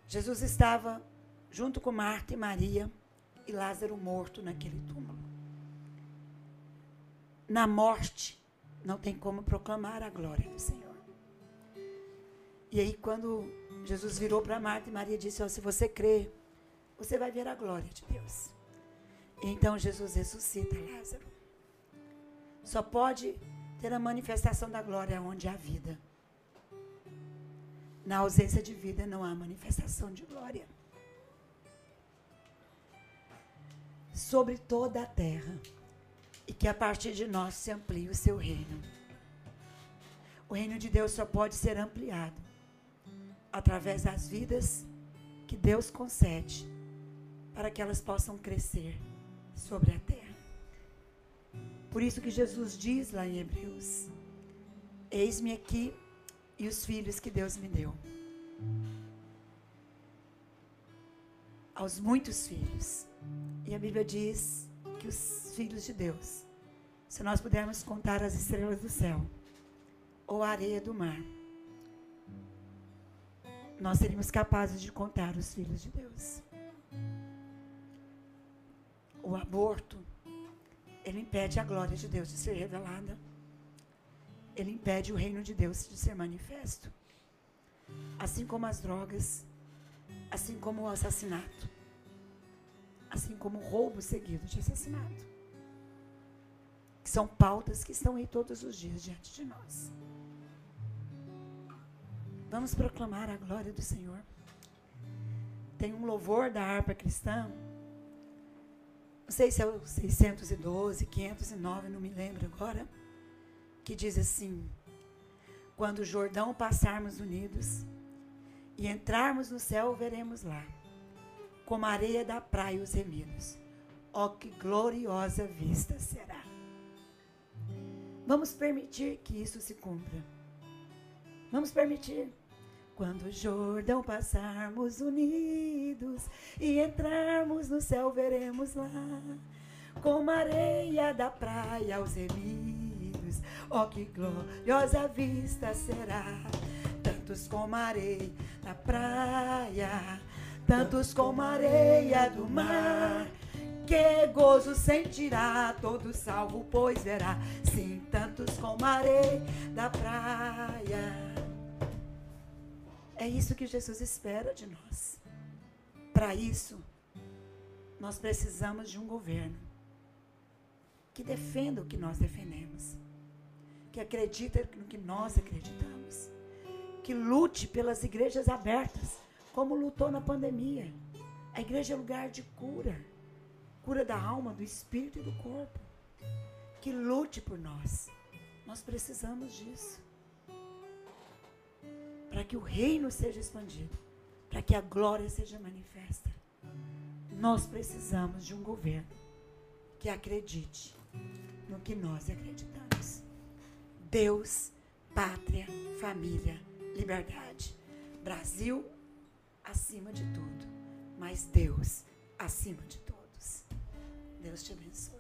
Jesus estava junto com Marta e Maria e Lázaro morto naquele túmulo. Na morte, não tem como proclamar a glória do Senhor. E aí, quando Jesus virou para Marta e Maria disse: ó, Se você crê, você vai ver a glória de Deus. Então Jesus ressuscita Lázaro. Só pode ter a manifestação da glória onde há vida. Na ausência de vida não há manifestação de glória. sobre toda a terra e que a partir de nós se amplie o seu reino. O reino de Deus só pode ser ampliado através das vidas que Deus concede para que elas possam crescer sobre a terra. Por isso que Jesus diz lá em Hebreus: Eis-me aqui e os filhos que Deus me deu. Aos muitos filhos. E a Bíblia diz que os filhos de Deus, se nós pudermos contar as estrelas do céu, ou a areia do mar, nós seríamos capazes de contar os filhos de Deus. O aborto, ele impede a glória de Deus de ser revelada. Ele impede o reino de Deus de ser manifesto. Assim como as drogas, assim como o assassinato, assim como o roubo seguido de assassinato. São pautas que estão aí todos os dias diante de nós. Vamos proclamar a glória do Senhor. Tem um louvor da harpa cristã. Não sei se é o 612, 509, não me lembro agora. Que diz assim: Quando o Jordão passarmos unidos e entrarmos no céu, veremos lá, como a areia da praia os remidos. Ó, que gloriosa vista será. Vamos permitir que isso se cumpra. Vamos permitir. Quando o Jordão passarmos unidos e entrarmos no céu, veremos lá, como areia da praia os remidos. Oh, que gloriosa vista será! Tantos como areia da praia, tantos como a areia do mar. Que gozo sentirá todo salvo, pois verá, sim, tantos como areia da praia. É isso que Jesus espera de nós. Para isso, nós precisamos de um governo que defenda o que nós defendemos, que acredita no que nós acreditamos, que lute pelas igrejas abertas, como lutou na pandemia. A igreja é lugar de cura, cura da alma, do espírito e do corpo. Que lute por nós. Nós precisamos disso para que o reino seja expandido, para que a glória seja manifesta. Nós precisamos de um governo que acredite no que nós acreditamos. Deus, pátria, família, liberdade. Brasil acima de tudo, mas Deus acima de todos. Deus te abençoe.